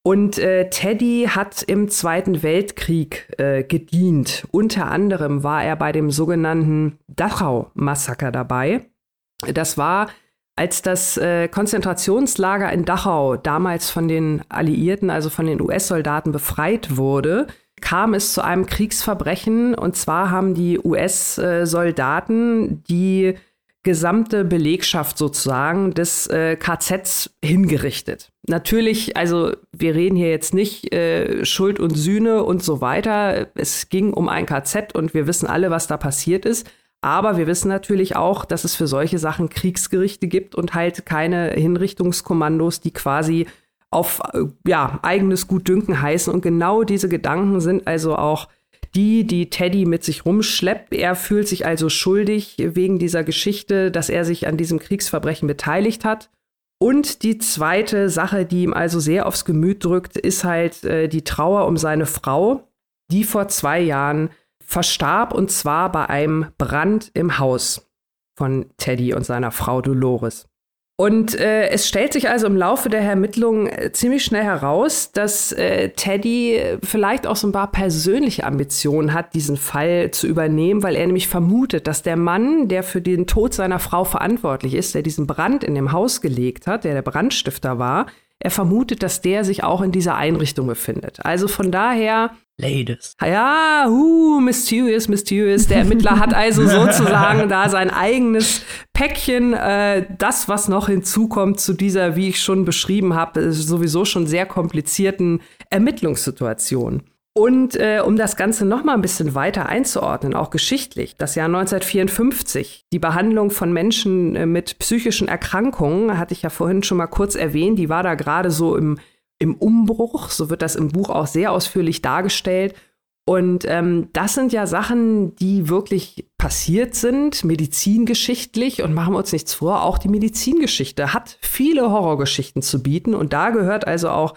und äh, Teddy hat im Zweiten Weltkrieg äh, gedient. Unter anderem war er bei dem sogenannten Dachau-Massaker dabei. Das war, als das äh, Konzentrationslager in Dachau damals von den Alliierten, also von den US-Soldaten befreit wurde, kam es zu einem Kriegsverbrechen. Und zwar haben die US-Soldaten die gesamte Belegschaft sozusagen des äh, KZs hingerichtet. Natürlich, also wir reden hier jetzt nicht äh, Schuld und Sühne und so weiter. Es ging um ein KZ und wir wissen alle, was da passiert ist. Aber wir wissen natürlich auch, dass es für solche Sachen Kriegsgerichte gibt und halt keine Hinrichtungskommandos, die quasi auf äh, ja, eigenes Gutdünken heißen. Und genau diese Gedanken sind also auch die, die Teddy mit sich rumschleppt. Er fühlt sich also schuldig wegen dieser Geschichte, dass er sich an diesem Kriegsverbrechen beteiligt hat. Und die zweite Sache, die ihm also sehr aufs Gemüt drückt, ist halt äh, die Trauer um seine Frau, die vor zwei Jahren verstarb und zwar bei einem Brand im Haus. von Teddy und seiner Frau Dolores. Und äh, es stellt sich also im Laufe der Ermittlungen äh, ziemlich schnell heraus, dass äh, Teddy vielleicht auch so ein paar persönliche Ambitionen hat, diesen Fall zu übernehmen, weil er nämlich vermutet, dass der Mann, der für den Tod seiner Frau verantwortlich ist, der diesen Brand in dem Haus gelegt hat, der der Brandstifter war, er vermutet, dass der sich auch in dieser Einrichtung befindet. Also von daher Ladies. Ja, uh, mysterious, mysterious. Der Ermittler hat also (laughs) sozusagen da sein eigenes Päckchen, äh, das, was noch hinzukommt zu dieser, wie ich schon beschrieben habe, sowieso schon sehr komplizierten Ermittlungssituation. Und äh, um das Ganze noch mal ein bisschen weiter einzuordnen, auch geschichtlich, das Jahr 1954, die Behandlung von Menschen äh, mit psychischen Erkrankungen, hatte ich ja vorhin schon mal kurz erwähnt, die war da gerade so im im Umbruch. So wird das im Buch auch sehr ausführlich dargestellt. Und ähm, das sind ja Sachen, die wirklich passiert sind, medizingeschichtlich. Und machen wir uns nichts vor, auch die Medizingeschichte hat viele Horrorgeschichten zu bieten. Und da gehört also auch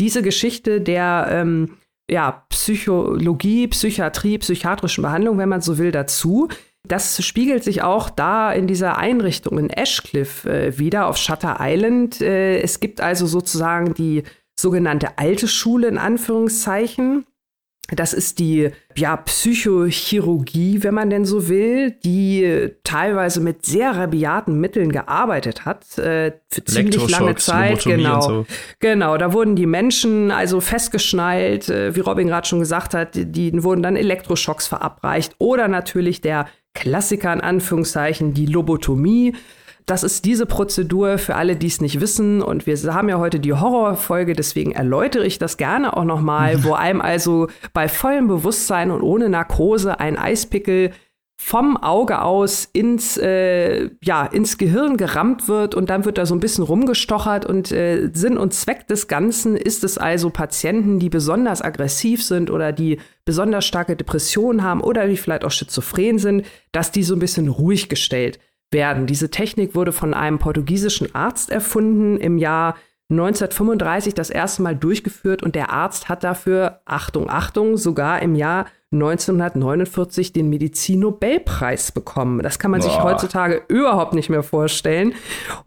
diese Geschichte der ähm, ja, Psychologie, Psychiatrie, psychiatrischen Behandlung, wenn man so will, dazu. Das spiegelt sich auch da in dieser Einrichtung in Ashcliff äh, wieder auf Shutter Island. Äh, es gibt also sozusagen die sogenannte alte Schule in Anführungszeichen. Das ist die ja, Psychochirurgie, wenn man denn so will, die teilweise mit sehr rabiaten Mitteln gearbeitet hat, äh, für ziemlich lange Zeit. Genau. So. genau, da wurden die Menschen also festgeschnallt, äh, wie Robin gerade schon gesagt hat, die, die wurden dann Elektroschocks verabreicht oder natürlich der Klassiker in Anführungszeichen, die Lobotomie. Das ist diese Prozedur für alle, die es nicht wissen. Und wir haben ja heute die Horrorfolge, deswegen erläutere ich das gerne auch nochmal, wo (laughs) einem also bei vollem Bewusstsein und ohne Narkose ein Eispickel vom Auge aus ins, äh, ja, ins Gehirn gerammt wird und dann wird da so ein bisschen rumgestochert und äh, Sinn und Zweck des Ganzen ist es also Patienten, die besonders aggressiv sind oder die besonders starke Depressionen haben oder die vielleicht auch schizophren sind, dass die so ein bisschen ruhig gestellt werden. Diese Technik wurde von einem portugiesischen Arzt erfunden im Jahr 1935 das erste Mal durchgeführt und der Arzt hat dafür, Achtung, Achtung, sogar im Jahr 1949 den Medizinnobelpreis bekommen. Das kann man Boah. sich heutzutage überhaupt nicht mehr vorstellen.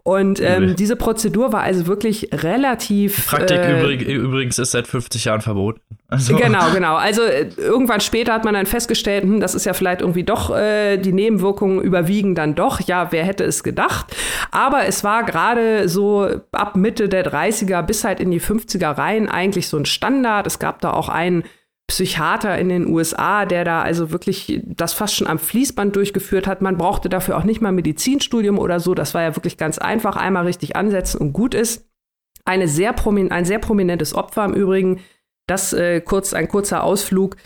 Und ähm, diese Prozedur war also wirklich relativ. Praktik äh, übrigens ist seit 50 Jahren verboten. Also. Genau, (laughs) genau. Also äh, irgendwann später hat man dann festgestellt, hm, das ist ja vielleicht irgendwie doch, äh, die Nebenwirkungen überwiegen dann doch. Ja, wer hätte es gedacht? Aber es war gerade so ab Mitte der 30er bis halt in die 50er rein eigentlich so ein Standard. Es gab da auch einen Psychiater in den USA, der da also wirklich das fast schon am Fließband durchgeführt hat. Man brauchte dafür auch nicht mal Medizinstudium oder so. Das war ja wirklich ganz einfach. Einmal richtig ansetzen und gut ist. Eine sehr ein sehr prominentes Opfer im Übrigen. Das äh, kurz ein kurzer Ausflug.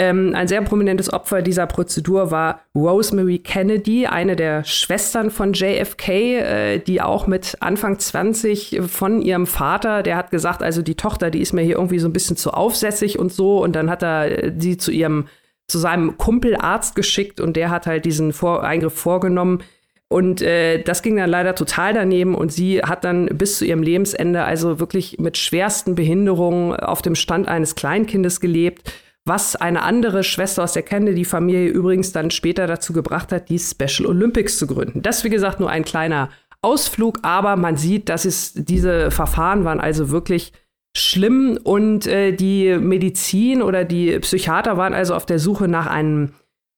Ähm, ein sehr prominentes Opfer dieser Prozedur war Rosemary Kennedy, eine der Schwestern von JFK, äh, die auch mit Anfang 20 von ihrem Vater, der hat gesagt, also die Tochter, die ist mir hier irgendwie so ein bisschen zu aufsässig und so. Und dann hat er äh, sie zu ihrem, zu seinem Kumpelarzt geschickt und der hat halt diesen Vor Eingriff vorgenommen. Und äh, das ging dann leider total daneben und sie hat dann bis zu ihrem Lebensende also wirklich mit schwersten Behinderungen auf dem Stand eines Kleinkindes gelebt was eine andere Schwester aus der Kennedy-Familie übrigens dann später dazu gebracht hat, die Special Olympics zu gründen. Das, wie gesagt, nur ein kleiner Ausflug, aber man sieht, dass es diese Verfahren waren also wirklich schlimm und äh, die Medizin oder die Psychiater waren also auf der Suche nach einem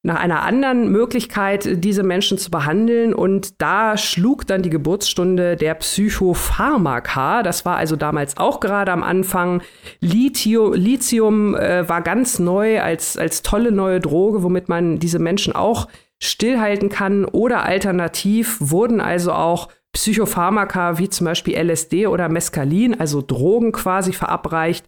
nach einer anderen Möglichkeit, diese Menschen zu behandeln. Und da schlug dann die Geburtsstunde der Psychopharmaka. Das war also damals auch gerade am Anfang. Lithium, Lithium äh, war ganz neu als, als tolle neue Droge, womit man diese Menschen auch stillhalten kann. Oder alternativ wurden also auch Psychopharmaka wie zum Beispiel LSD oder Mescalin, also Drogen quasi verabreicht,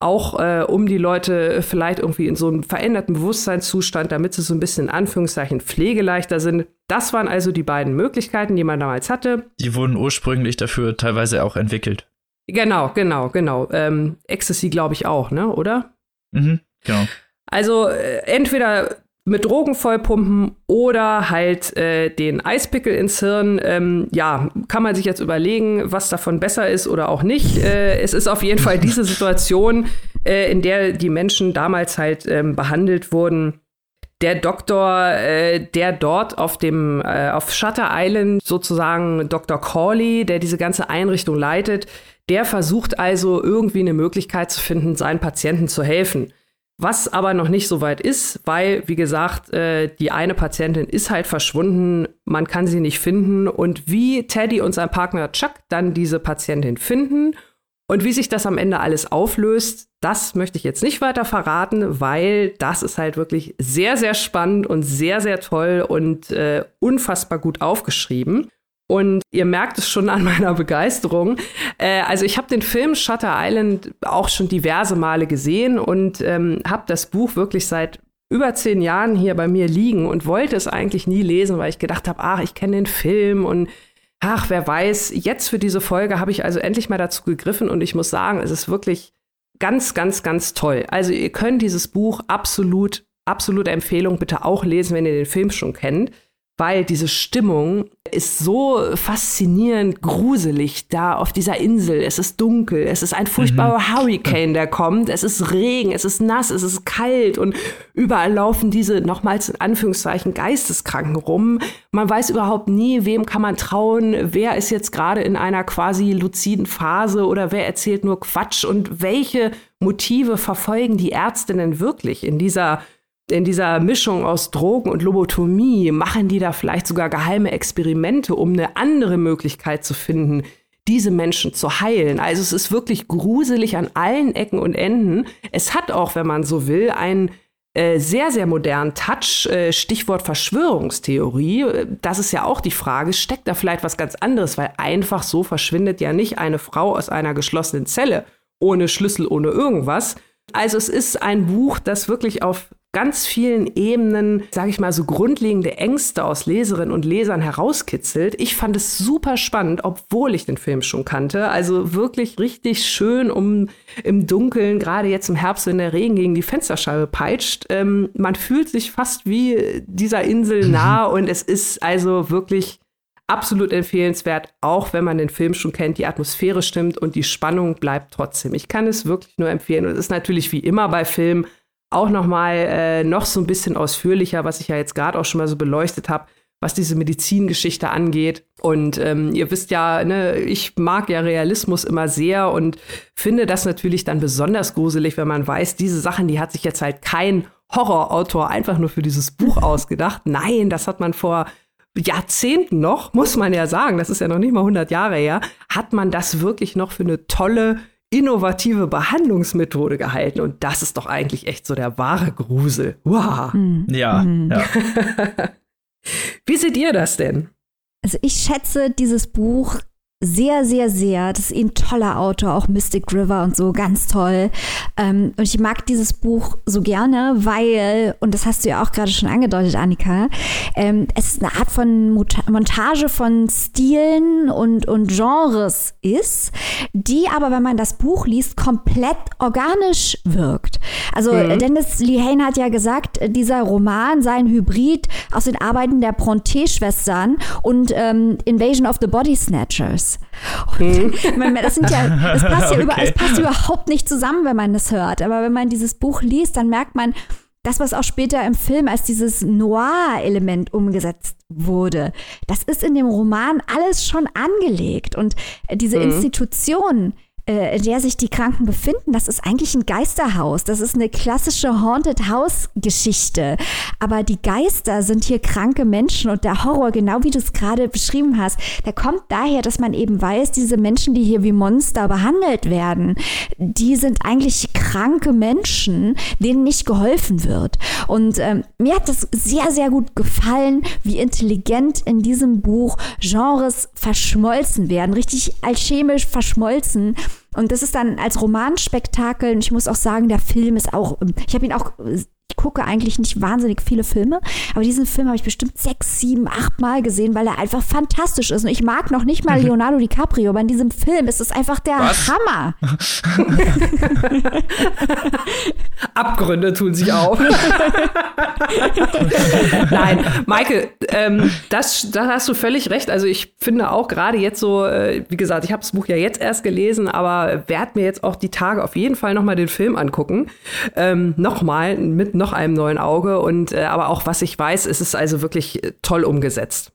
auch äh, um die Leute vielleicht irgendwie in so einem veränderten Bewusstseinszustand, damit sie so ein bisschen in Anführungszeichen pflegeleichter sind. Das waren also die beiden Möglichkeiten, die man damals hatte. Die wurden ursprünglich dafür teilweise auch entwickelt. Genau, genau, genau. Ähm, Ecstasy glaube ich auch, ne, oder? Mhm, genau. Also äh, entweder mit Drogen vollpumpen oder halt äh, den Eispickel ins Hirn. Ähm, ja, kann man sich jetzt überlegen, was davon besser ist oder auch nicht. Äh, es ist auf jeden Fall diese Situation, äh, in der die Menschen damals halt ähm, behandelt wurden, der Doktor, äh, der dort auf dem äh, auf Shutter Island sozusagen Dr. Corley, der diese ganze Einrichtung leitet, der versucht also irgendwie eine Möglichkeit zu finden, seinen Patienten zu helfen. Was aber noch nicht so weit ist, weil, wie gesagt, äh, die eine Patientin ist halt verschwunden, man kann sie nicht finden. Und wie Teddy und sein Partner Chuck dann diese Patientin finden und wie sich das am Ende alles auflöst, das möchte ich jetzt nicht weiter verraten, weil das ist halt wirklich sehr, sehr spannend und sehr, sehr toll und äh, unfassbar gut aufgeschrieben. Und ihr merkt es schon an meiner Begeisterung. Äh, also ich habe den Film Shutter Island auch schon diverse Male gesehen und ähm, habe das Buch wirklich seit über zehn Jahren hier bei mir liegen und wollte es eigentlich nie lesen, weil ich gedacht habe, ach, ich kenne den Film und ach, wer weiß. Jetzt für diese Folge habe ich also endlich mal dazu gegriffen und ich muss sagen, es ist wirklich ganz, ganz, ganz toll. Also ihr könnt dieses Buch absolut, absolute Empfehlung bitte auch lesen, wenn ihr den Film schon kennt weil diese Stimmung ist so faszinierend gruselig da auf dieser Insel. Es ist dunkel, es ist ein furchtbarer mhm. Hurricane, der kommt, es ist Regen, es ist nass, es ist kalt und überall laufen diese nochmals in Anführungszeichen Geisteskranken rum. Man weiß überhaupt nie, wem kann man trauen, wer ist jetzt gerade in einer quasi luziden Phase oder wer erzählt nur Quatsch und welche Motive verfolgen die Ärztinnen wirklich in dieser in dieser Mischung aus Drogen und Lobotomie machen die da vielleicht sogar geheime Experimente, um eine andere Möglichkeit zu finden, diese Menschen zu heilen. Also es ist wirklich gruselig an allen Ecken und Enden. Es hat auch, wenn man so will, einen äh, sehr, sehr modernen Touch, äh, Stichwort Verschwörungstheorie. Das ist ja auch die Frage, steckt da vielleicht was ganz anderes, weil einfach so verschwindet ja nicht eine Frau aus einer geschlossenen Zelle, ohne Schlüssel, ohne irgendwas. Also es ist ein Buch, das wirklich auf ganz vielen Ebenen, sage ich mal, so grundlegende Ängste aus Leserinnen und Lesern herauskitzelt. Ich fand es super spannend, obwohl ich den Film schon kannte. Also wirklich richtig schön, um im Dunkeln, gerade jetzt im Herbst, wenn der Regen gegen die Fensterscheibe peitscht. Ähm, man fühlt sich fast wie dieser Insel mhm. nah und es ist also wirklich absolut empfehlenswert, auch wenn man den Film schon kennt, die Atmosphäre stimmt und die Spannung bleibt trotzdem. Ich kann es wirklich nur empfehlen. Und es ist natürlich wie immer bei Filmen auch noch mal äh, noch so ein bisschen ausführlicher, was ich ja jetzt gerade auch schon mal so beleuchtet habe, was diese Medizingeschichte angeht. Und ähm, ihr wisst ja, ne, ich mag ja Realismus immer sehr und finde das natürlich dann besonders gruselig, wenn man weiß, diese Sachen, die hat sich jetzt halt kein Horrorautor einfach nur für dieses Buch (laughs) ausgedacht. Nein, das hat man vor Jahrzehnten noch, muss man ja sagen, das ist ja noch nicht mal 100 Jahre her, hat man das wirklich noch für eine tolle innovative Behandlungsmethode gehalten. Und das ist doch eigentlich echt so der wahre Grusel. Wow. Mhm. Ja, mhm. ja. (laughs) Wie seht ihr das denn? Also ich schätze dieses Buch sehr, sehr, sehr. Das ist ein toller Autor, auch Mystic River und so, ganz toll. Ähm, und ich mag dieses Buch so gerne, weil, und das hast du ja auch gerade schon angedeutet, Annika, ähm, es ist eine Art von Montage von Stilen und, und Genres ist, die aber, wenn man das Buch liest, komplett organisch wirkt. Also mhm. Dennis Lehane hat ja gesagt, dieser Roman sei ein Hybrid aus den Arbeiten der Bronte-Schwestern und ähm, Invasion of the Body Snatchers. Und hm. (laughs) das sind ja, es passt ja (laughs) okay. über, es passt überhaupt nicht zusammen, wenn man das hört. Aber wenn man dieses Buch liest, dann merkt man, das, was auch später im Film als dieses Noir-Element umgesetzt wurde, das ist in dem Roman alles schon angelegt. Und diese mhm. Institution, äh, in der sich die Kranken befinden, das ist eigentlich ein Geisterhaus. Das ist eine klassische Haunted House Geschichte. Aber die Geister sind hier kranke Menschen und der Horror, genau wie du es gerade beschrieben hast, der kommt daher, dass man eben weiß, diese Menschen, die hier wie Monster behandelt werden, die sind eigentlich kranke Menschen, denen nicht geholfen wird. Und ähm, mir hat das sehr, sehr gut gefallen, wie intelligent in diesem Buch Genres verschmolzen werden, richtig alchemisch verschmolzen. Und das ist dann als Romanspektakel, und ich muss auch sagen, der Film ist auch, ich habe ihn auch ich gucke eigentlich nicht wahnsinnig viele Filme, aber diesen Film habe ich bestimmt sechs, sieben, acht Mal gesehen, weil er einfach fantastisch ist. Und ich mag noch nicht mal Leonardo DiCaprio, aber in diesem Film ist es einfach der Was? Hammer. (laughs) Abgründe tun sich auf. (laughs) Nein, Michael, ähm, das, da hast du völlig recht. Also ich finde auch gerade jetzt so, äh, wie gesagt, ich habe das Buch ja jetzt erst gelesen, aber werde mir jetzt auch die Tage auf jeden Fall nochmal den Film angucken. Ähm, nochmal mit noch einem neuen Auge. Und äh, aber auch was ich weiß, ist es also wirklich äh, toll umgesetzt.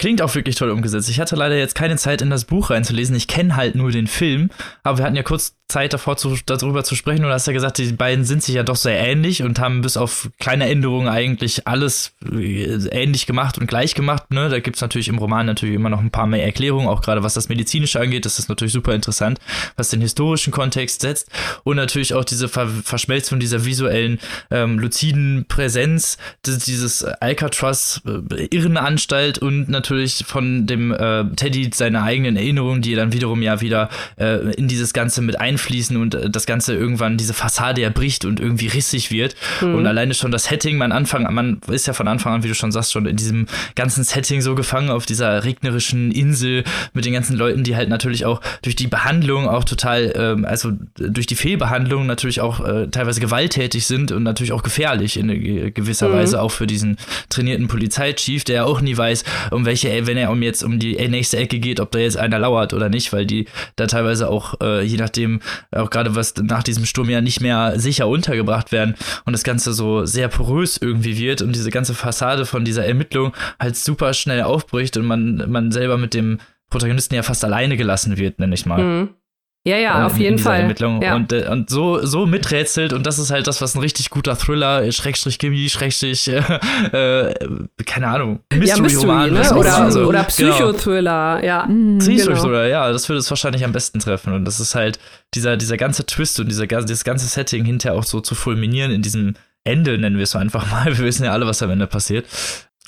Klingt auch wirklich toll umgesetzt. Ich hatte leider jetzt keine Zeit, in das Buch reinzulesen. Ich kenne halt nur den Film, aber wir hatten ja kurz Zeit davor, zu, darüber zu sprechen. Und du hast ja gesagt, die beiden sind sich ja doch sehr ähnlich und haben bis auf kleine Änderungen eigentlich alles äh, ähnlich gemacht und gleich gemacht. Ne? Da gibt's natürlich im Roman natürlich immer noch ein paar mehr Erklärungen, auch gerade was das Medizinische angeht. Das ist natürlich super interessant, was den historischen Kontext setzt. Und natürlich auch diese Ver Verschmelzung dieser visuellen, ähm, luziden Präsenz, dieses Alcatraz-Irrenanstalt äh, und natürlich von dem äh, Teddy seine eigenen Erinnerungen, die dann wiederum ja wieder äh, in dieses Ganze mit einfließen einfließen und äh, das Ganze irgendwann diese Fassade erbricht und irgendwie rissig wird. Mhm. Und alleine schon das Setting, man Anfang, man ist ja von Anfang an, wie du schon sagst, schon in diesem ganzen Setting so gefangen auf dieser regnerischen Insel mit den ganzen Leuten, die halt natürlich auch durch die Behandlung auch total, ähm, also durch die Fehlbehandlung natürlich auch äh, teilweise gewalttätig sind und natürlich auch gefährlich in gewisser mhm. Weise auch für diesen trainierten Polizeichief, der auch nie weiß, um welche, wenn er um jetzt um die nächste Ecke geht, ob da jetzt einer lauert oder nicht, weil die da teilweise auch, äh, je nachdem, auch gerade was nach diesem Sturm ja nicht mehr sicher untergebracht werden und das Ganze so sehr porös irgendwie wird und diese ganze Fassade von dieser Ermittlung halt super schnell aufbricht und man, man selber mit dem Protagonisten ja fast alleine gelassen wird, nenne ich mal. Mhm. Ja, ja, auf jeden Fall. Ermittlung. Ja. Und, äh, und so, so miträtselt und das ist halt das, was ein richtig guter Thriller, Schrägstrich Gimme, Schrägstrich, äh, äh, keine Ahnung, Mystery-Roman. Ja, Mystery, ne? oder, also, oder genau. Psychothriller, genau. ja. Mhm, Psychothriller, genau. ja, das würde es wahrscheinlich am besten treffen und das ist halt dieser, dieser ganze Twist und dieser, dieses ganze Setting hinterher auch so zu fulminieren in diesem Ende, nennen wir es so einfach mal. (laughs) Wir wissen ja alle, was am Ende passiert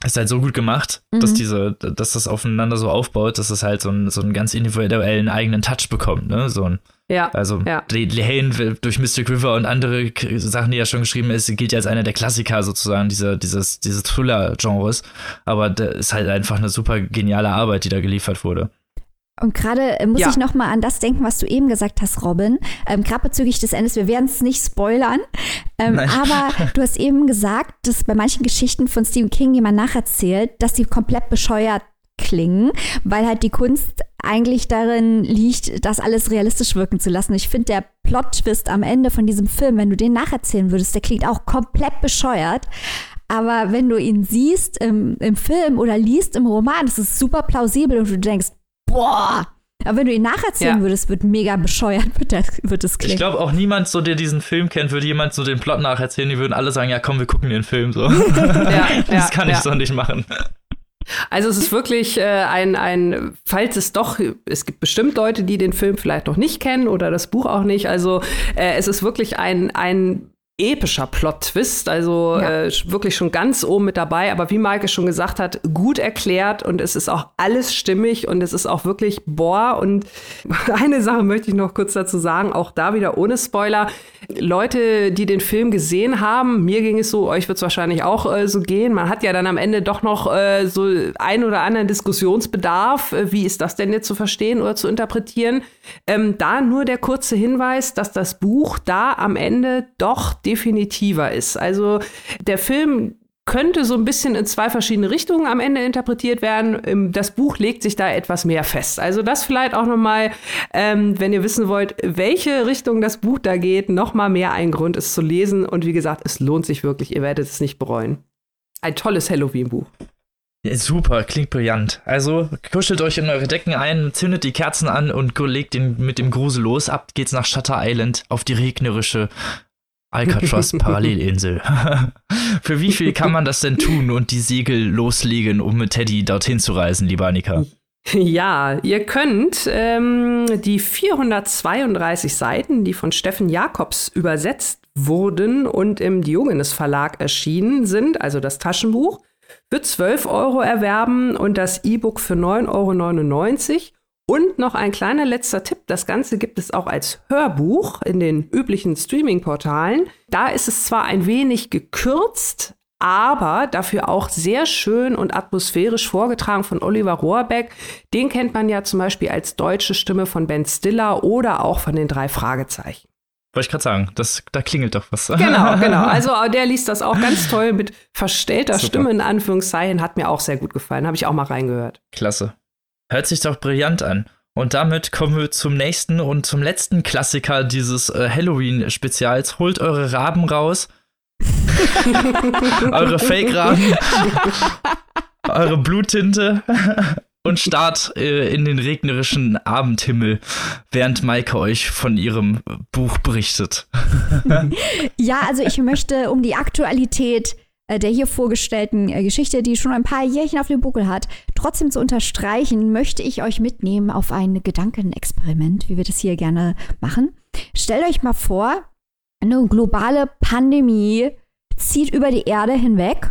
ist halt so gut gemacht, mhm. dass diese, dass das aufeinander so aufbaut, dass es halt so, ein, so einen ganz individuellen eigenen Touch bekommt, ne? So ein, ja. Also ja. Lane durch Mystic River und andere Sachen, die ja schon geschrieben ist, gilt ja als einer der Klassiker sozusagen dieser, dieses, dieses Thriller-Genres. Aber da ist halt einfach eine super geniale Arbeit, die da geliefert wurde. Und gerade äh, muss ja. ich noch mal an das denken, was du eben gesagt hast, Robin. Ähm, gerade bezüglich des Endes, wir werden es nicht spoilern. Ähm, aber du hast eben gesagt, dass bei manchen Geschichten von Stephen King, die man nacherzählt, dass die komplett bescheuert klingen, weil halt die Kunst eigentlich darin liegt, das alles realistisch wirken zu lassen. Ich finde, der Plot-Twist am Ende von diesem Film, wenn du den nacherzählen würdest, der klingt auch komplett bescheuert. Aber wenn du ihn siehst im, im Film oder liest im Roman, das ist super plausibel und du denkst, boah. Aber wenn du ihn nacherzählen ja. würdest, wird mega bescheuert, wird, das, wird es klingen. Ich glaube auch niemand, so der diesen Film kennt, würde jemand so den Plot nacherzählen. Die würden alle sagen, ja komm, wir gucken den Film so. (laughs) (laughs) ja, das kann ich so nicht machen. Also es ist wirklich äh, ein, ein, falls es doch, es gibt bestimmt Leute, die den Film vielleicht noch nicht kennen oder das Buch auch nicht. Also äh, es ist wirklich ein, ein epischer Plot-Twist, also ja. äh, wirklich schon ganz oben mit dabei. Aber wie Maike schon gesagt hat, gut erklärt und es ist auch alles stimmig und es ist auch wirklich boah. Und (laughs) eine Sache möchte ich noch kurz dazu sagen, auch da wieder ohne Spoiler. Leute, die den Film gesehen haben, mir ging es so, euch wird es wahrscheinlich auch äh, so gehen. Man hat ja dann am Ende doch noch äh, so ein oder anderen Diskussionsbedarf. Äh, wie ist das denn jetzt zu verstehen oder zu interpretieren? Ähm, da nur der kurze Hinweis, dass das Buch da am Ende doch definitiver ist. Also der Film könnte so ein bisschen in zwei verschiedene Richtungen am Ende interpretiert werden. Das Buch legt sich da etwas mehr fest. Also das vielleicht auch noch mal, ähm, wenn ihr wissen wollt, welche Richtung das Buch da geht, noch mal mehr ein Grund, es zu lesen. Und wie gesagt, es lohnt sich wirklich. Ihr werdet es nicht bereuen. Ein tolles Halloween-Buch. Ja, super, klingt brillant. Also kuschelt euch in eure Decken ein, zündet die Kerzen an und legt den mit dem Grusel los. Ab geht's nach Shutter Island auf die regnerische Alcatraz (laughs) Parallelinsel. (laughs) Für wie viel kann man das denn tun und die Segel loslegen, um mit Teddy dorthin zu reisen, lieber Annika? Ja, ihr könnt ähm, die 432 Seiten, die von Steffen Jakobs übersetzt wurden und im Diogenes Verlag erschienen sind, also das Taschenbuch, für 12 Euro erwerben und das E-Book für 9,99 Euro. Und noch ein kleiner letzter Tipp. Das Ganze gibt es auch als Hörbuch in den üblichen Streaming-Portalen. Da ist es zwar ein wenig gekürzt, aber dafür auch sehr schön und atmosphärisch vorgetragen von Oliver Rohrbeck. Den kennt man ja zum Beispiel als deutsche Stimme von Ben Stiller oder auch von den drei Fragezeichen. Wollte ich gerade sagen, das, da klingelt doch was. Genau, (laughs) genau. Also der liest das auch ganz toll mit verstellter Super. Stimme in Anführungszeichen. Hat mir auch sehr gut gefallen. Habe ich auch mal reingehört. Klasse. Hört sich doch brillant an. Und damit kommen wir zum nächsten und zum letzten Klassiker dieses äh, Halloween-Spezials. Holt eure Raben raus. (laughs) eure Fake-Rahmen, eure Bluttinte und starrt äh, in den regnerischen Abendhimmel, während Maike euch von ihrem Buch berichtet. (laughs) ja, also ich möchte um die Aktualität der hier vorgestellten äh, Geschichte, die schon ein paar Jährchen auf dem Buckel hat, trotzdem zu unterstreichen, möchte ich euch mitnehmen auf ein Gedankenexperiment, wie wir das hier gerne machen. Stellt euch mal vor, eine globale Pandemie zieht über die Erde hinweg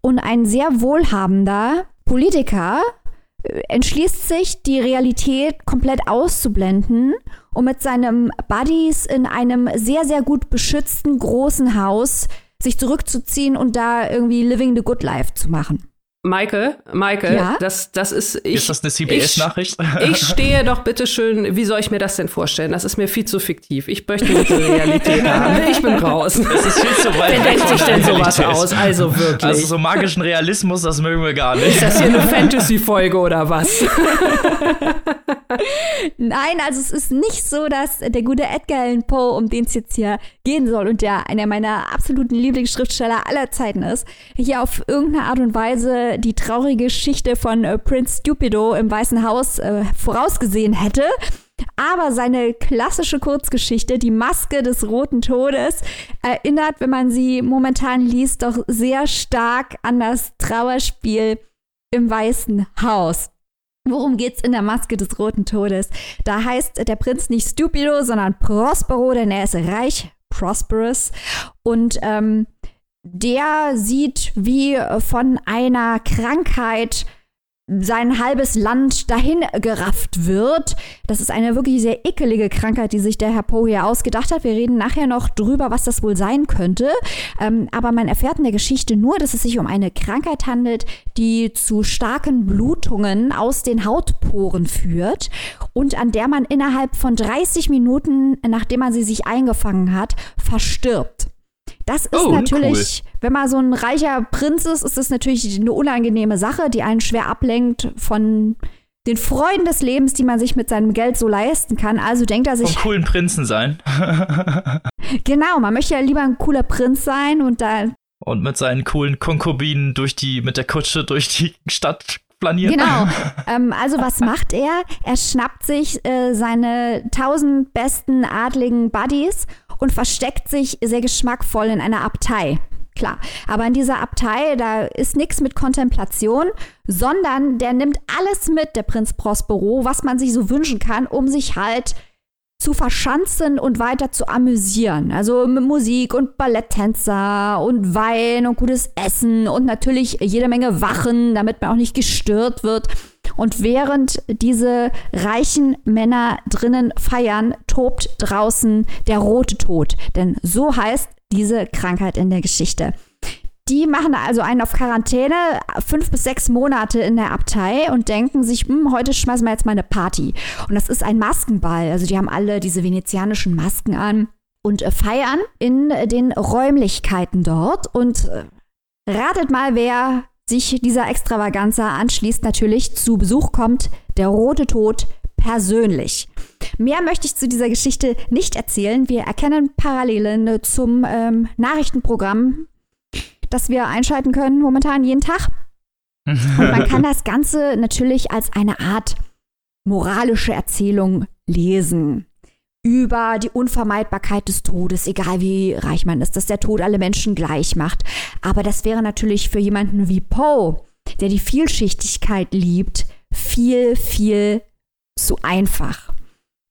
und ein sehr wohlhabender Politiker äh, entschließt sich, die Realität komplett auszublenden und mit seinem Buddies in einem sehr, sehr gut beschützten großen Haus sich zurückzuziehen und da irgendwie Living the Good Life zu machen. Maike, Maike, ja? das, das ist. Ich, ist das eine CBS-Nachricht? Ich, ich, stehe doch bitte schön, wie soll ich mir das denn vorstellen? Das ist mir viel zu fiktiv. Ich möchte eine Realität (laughs) haben. Ich bin raus. Das ist viel zu weit. Wer denkt sich denn sowas aus? Also wirklich. Also so magischen Realismus, das mögen wir gar nicht. Ist das hier eine (laughs) Fantasy-Folge oder was? (laughs) Nein, also es ist nicht so, dass der gute Edgar Allan Poe, um den es jetzt hier gehen soll und der einer meiner absoluten Lieblingsschriftsteller aller Zeiten ist, hier auf irgendeine Art und Weise die traurige Geschichte von äh, Prince Stupido im Weißen Haus äh, vorausgesehen hätte. Aber seine klassische Kurzgeschichte, die Maske des Roten Todes, erinnert, wenn man sie momentan liest, doch sehr stark an das Trauerspiel im Weißen Haus. Worum geht's in der Maske des Roten Todes? Da heißt der Prinz nicht Stupido, sondern Prospero, denn er ist reich, prosperous. Und ähm, der sieht, wie von einer Krankheit sein halbes Land dahin gerafft wird. Das ist eine wirklich sehr ekelige Krankheit, die sich der Herr Poe hier ausgedacht hat. Wir reden nachher noch drüber, was das wohl sein könnte. Ähm, aber man erfährt in der Geschichte nur, dass es sich um eine Krankheit handelt, die zu starken Blutungen aus den Hautporen führt und an der man innerhalb von 30 Minuten, nachdem man sie sich eingefangen hat, verstirbt. Das ist oh, natürlich, cool. wenn man so ein reicher Prinz ist, ist das natürlich eine unangenehme Sache, die einen schwer ablenkt von den Freuden des Lebens, die man sich mit seinem Geld so leisten kann. Also denkt er sich. Vom coolen Prinzen sein. (laughs) genau, man möchte ja lieber ein cooler Prinz sein und da. Und mit seinen coolen Konkubinen durch die, mit der Kutsche durch die Stadt planieren. Genau. (laughs) ähm, also was macht er? Er schnappt sich äh, seine tausend besten adligen Buddies und versteckt sich sehr geschmackvoll in einer Abtei. Klar, aber in dieser Abtei, da ist nichts mit Kontemplation, sondern der nimmt alles mit, der Prinz Prospero, was man sich so wünschen kann, um sich halt zu verschanzen und weiter zu amüsieren. Also mit Musik und Balletttänzer und Wein und gutes Essen und natürlich jede Menge Wachen, damit man auch nicht gestört wird. Und während diese reichen Männer drinnen feiern, tobt draußen der rote Tod. Denn so heißt diese Krankheit in der Geschichte. Die machen also einen auf Quarantäne, fünf bis sechs Monate in der Abtei und denken sich, hm, heute schmeißen wir jetzt mal eine Party. Und das ist ein Maskenball. Also die haben alle diese venezianischen Masken an und äh, feiern in den Räumlichkeiten dort. Und äh, ratet mal, wer sich dieser Extravaganza anschließt, natürlich zu Besuch kommt der Rote Tod persönlich. Mehr möchte ich zu dieser Geschichte nicht erzählen. Wir erkennen Parallelen zum ähm, Nachrichtenprogramm, das wir einschalten können momentan jeden Tag. Und man kann (laughs) das Ganze natürlich als eine Art moralische Erzählung lesen über die Unvermeidbarkeit des Todes, egal wie reich man ist, dass der Tod alle Menschen gleich macht. Aber das wäre natürlich für jemanden wie Poe, der die Vielschichtigkeit liebt, viel, viel zu einfach.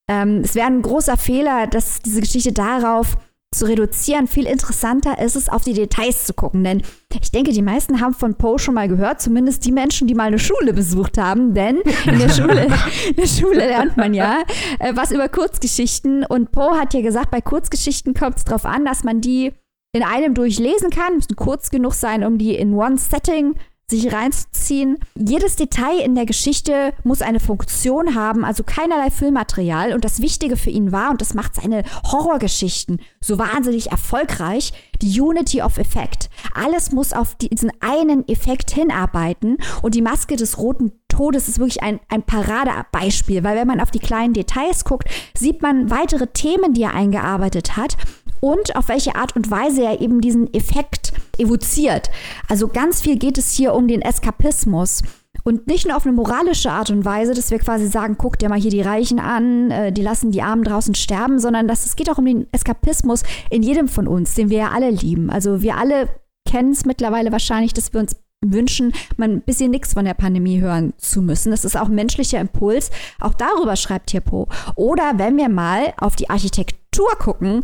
Ähm, es wäre ein großer Fehler, dass diese Geschichte darauf zu reduzieren. Viel interessanter ist es, auf die Details zu gucken. Denn ich denke, die meisten haben von Poe schon mal gehört, zumindest die Menschen, die mal eine Schule besucht haben. Denn in der Schule, (laughs) in der Schule lernt man ja äh, was über Kurzgeschichten. Und Poe hat ja gesagt, bei Kurzgeschichten kommt es darauf an, dass man die in einem durchlesen kann, müssen kurz genug sein, um die in one setting sich reinzuziehen. Jedes Detail in der Geschichte muss eine Funktion haben, also keinerlei Filmmaterial. Und das Wichtige für ihn war, und das macht seine Horrorgeschichten so wahnsinnig erfolgreich, die Unity of Effect. Alles muss auf diesen einen Effekt hinarbeiten. Und die Maske des roten Todes ist wirklich ein, ein Paradebeispiel, weil wenn man auf die kleinen Details guckt, sieht man weitere Themen, die er eingearbeitet hat und auf welche Art und Weise er eben diesen Effekt evoziert. Also ganz viel geht es hier um den Eskapismus. Und nicht nur auf eine moralische Art und Weise, dass wir quasi sagen, guck dir mal hier die Reichen an, äh, die lassen die Armen draußen sterben, sondern dass es geht auch um den Eskapismus in jedem von uns, den wir ja alle lieben. Also wir alle kennen es mittlerweile wahrscheinlich, dass wir uns wünschen, mal ein bisschen nichts von der Pandemie hören zu müssen. Das ist auch ein menschlicher Impuls. Auch darüber schreibt hier Po. Oder wenn wir mal auf die Architektur gucken,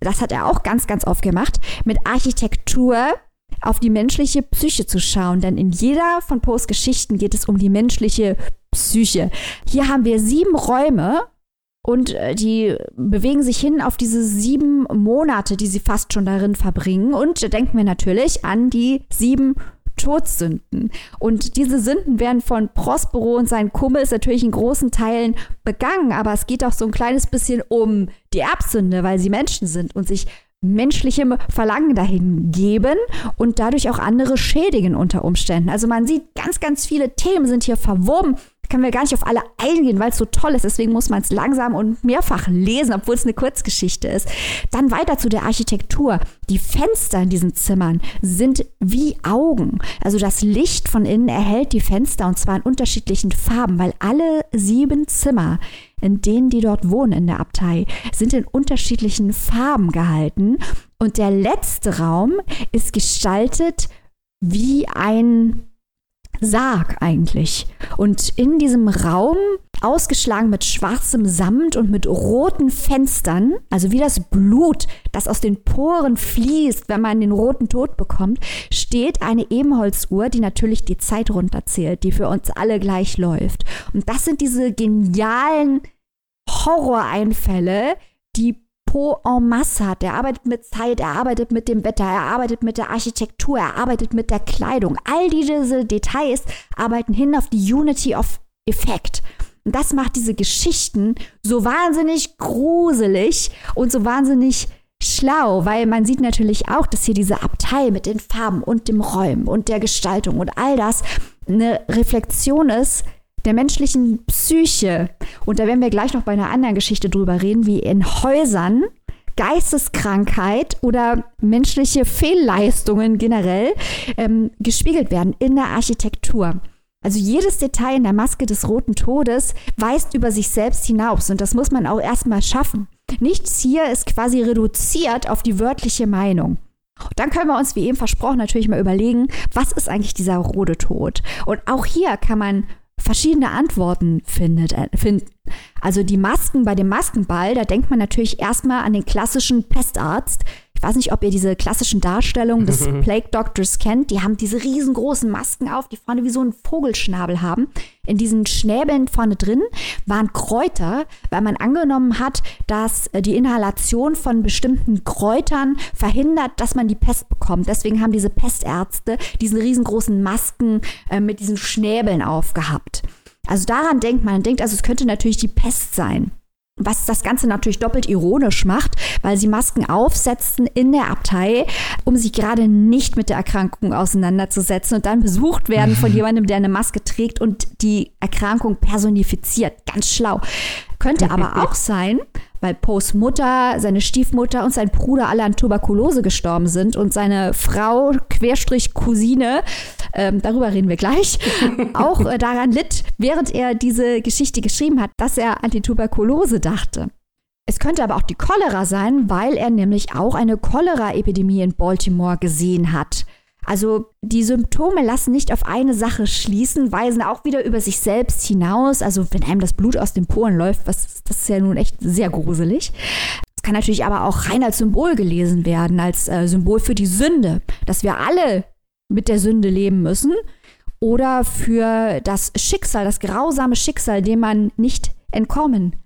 das hat er auch ganz, ganz oft gemacht, mit Architektur auf die menschliche Psyche zu schauen. Denn in jeder von Poes Geschichten geht es um die menschliche Psyche. Hier haben wir sieben Räume und äh, die bewegen sich hin auf diese sieben Monate, die sie fast schon darin verbringen. Und da denken wir natürlich an die sieben Todsünden. Und diese Sünden werden von Prospero und seinen Kumpels natürlich in großen Teilen begangen, aber es geht auch so ein kleines bisschen um die Erbsünde, weil sie Menschen sind und sich menschlichem Verlangen dahin geben und dadurch auch andere schädigen unter Umständen. Also man sieht, ganz, ganz viele Themen sind hier verwoben können wir gar nicht auf alle eingehen, weil es so toll ist. Deswegen muss man es langsam und mehrfach lesen, obwohl es eine Kurzgeschichte ist. Dann weiter zu der Architektur. Die Fenster in diesen Zimmern sind wie Augen. Also das Licht von innen erhält die Fenster und zwar in unterschiedlichen Farben, weil alle sieben Zimmer, in denen die dort wohnen in der Abtei, sind in unterschiedlichen Farben gehalten. Und der letzte Raum ist gestaltet wie ein Sarg eigentlich. Und in diesem Raum, ausgeschlagen mit schwarzem Samt und mit roten Fenstern, also wie das Blut, das aus den Poren fließt, wenn man den roten Tod bekommt, steht eine Ebenholzuhr, die natürlich die Zeit runterzählt, die für uns alle gleich läuft. Und das sind diese genialen Horroreinfälle, die Po en masse hat. Er arbeitet mit Zeit, er arbeitet mit dem Wetter, er arbeitet mit der Architektur, er arbeitet mit der Kleidung. All diese Details arbeiten hin auf die Unity of Effect. Und das macht diese Geschichten so wahnsinnig gruselig und so wahnsinnig schlau, weil man sieht natürlich auch, dass hier diese Abtei mit den Farben und dem Räumen und der Gestaltung und all das eine Reflexion ist der menschlichen Psyche, und da werden wir gleich noch bei einer anderen Geschichte drüber reden, wie in Häusern Geisteskrankheit oder menschliche Fehlleistungen generell ähm, gespiegelt werden in der Architektur. Also jedes Detail in der Maske des Roten Todes weist über sich selbst hinaus und das muss man auch erstmal schaffen. Nichts hier ist quasi reduziert auf die wörtliche Meinung. Dann können wir uns, wie eben versprochen, natürlich mal überlegen, was ist eigentlich dieser rote Tod? Und auch hier kann man verschiedene Antworten findet, äh, finden. Also die Masken bei dem Maskenball, da denkt man natürlich erstmal an den klassischen Pestarzt, ich weiß nicht, ob ihr diese klassischen Darstellungen des (laughs) Plague Doctors kennt. Die haben diese riesengroßen Masken auf, die vorne wie so einen Vogelschnabel haben. In diesen Schnäbeln vorne drin waren Kräuter, weil man angenommen hat, dass äh, die Inhalation von bestimmten Kräutern verhindert, dass man die Pest bekommt. Deswegen haben diese Pestärzte diese riesengroßen Masken äh, mit diesen Schnäbeln aufgehabt. Also daran denkt man, denkt also, es könnte natürlich die Pest sein was das Ganze natürlich doppelt ironisch macht, weil sie Masken aufsetzten in der Abtei, um sich gerade nicht mit der Erkrankung auseinanderzusetzen und dann besucht werden von jemandem, der eine Maske trägt und die Erkrankung personifiziert. Ganz schlau. Könnte aber (laughs) auch sein, weil Poes Mutter, seine Stiefmutter und sein Bruder alle an Tuberkulose gestorben sind und seine Frau, Querstrich Cousine, ähm, darüber reden wir gleich, (laughs) auch äh, daran litt, während er diese Geschichte geschrieben hat, dass er an die Tuberkulose dachte. Es könnte aber auch die Cholera sein, weil er nämlich auch eine Cholera-Epidemie in Baltimore gesehen hat. Also die Symptome lassen nicht auf eine Sache schließen, weisen auch wieder über sich selbst hinaus. Also wenn einem das Blut aus den Poren läuft, was, das ist ja nun echt sehr gruselig. Es kann natürlich aber auch rein als Symbol gelesen werden, als äh, Symbol für die Sünde, dass wir alle mit der Sünde leben müssen oder für das Schicksal, das grausame Schicksal, dem man nicht entkommen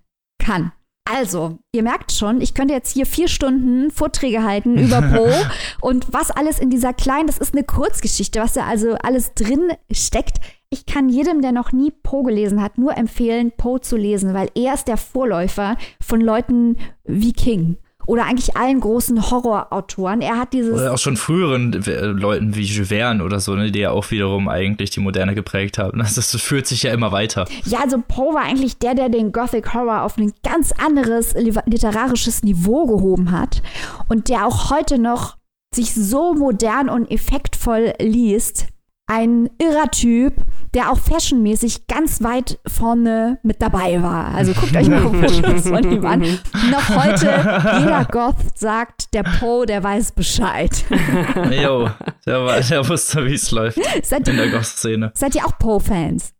kann. Also, ihr merkt schon, ich könnte jetzt hier vier Stunden Vorträge halten über (laughs) Poe und was alles in dieser kleinen, das ist eine Kurzgeschichte, was da also alles drin steckt. Ich kann jedem, der noch nie Poe gelesen hat, nur empfehlen, Poe zu lesen, weil er ist der Vorläufer von Leuten wie King oder eigentlich allen großen Horrorautoren. Er hat dieses. Oder auch schon früheren äh, Leuten wie Jules Verne oder so, ne, die ja auch wiederum eigentlich die Moderne geprägt haben. Das, das führt sich ja immer weiter. Ja, also Poe war eigentlich der, der den Gothic Horror auf ein ganz anderes literarisches Niveau gehoben hat und der auch heute noch sich so modern und effektvoll liest ein irrer Typ, der auch fashionmäßig ganz weit vorne mit dabei war. Also guckt euch mal (laughs) Fotos von ihm an. Noch heute, jeder Goth sagt, der Poe, der weiß Bescheid. (laughs) Jo, der, der wusste, wie es läuft seid in der Goth-Szene. Seid ihr auch Poe-Fans?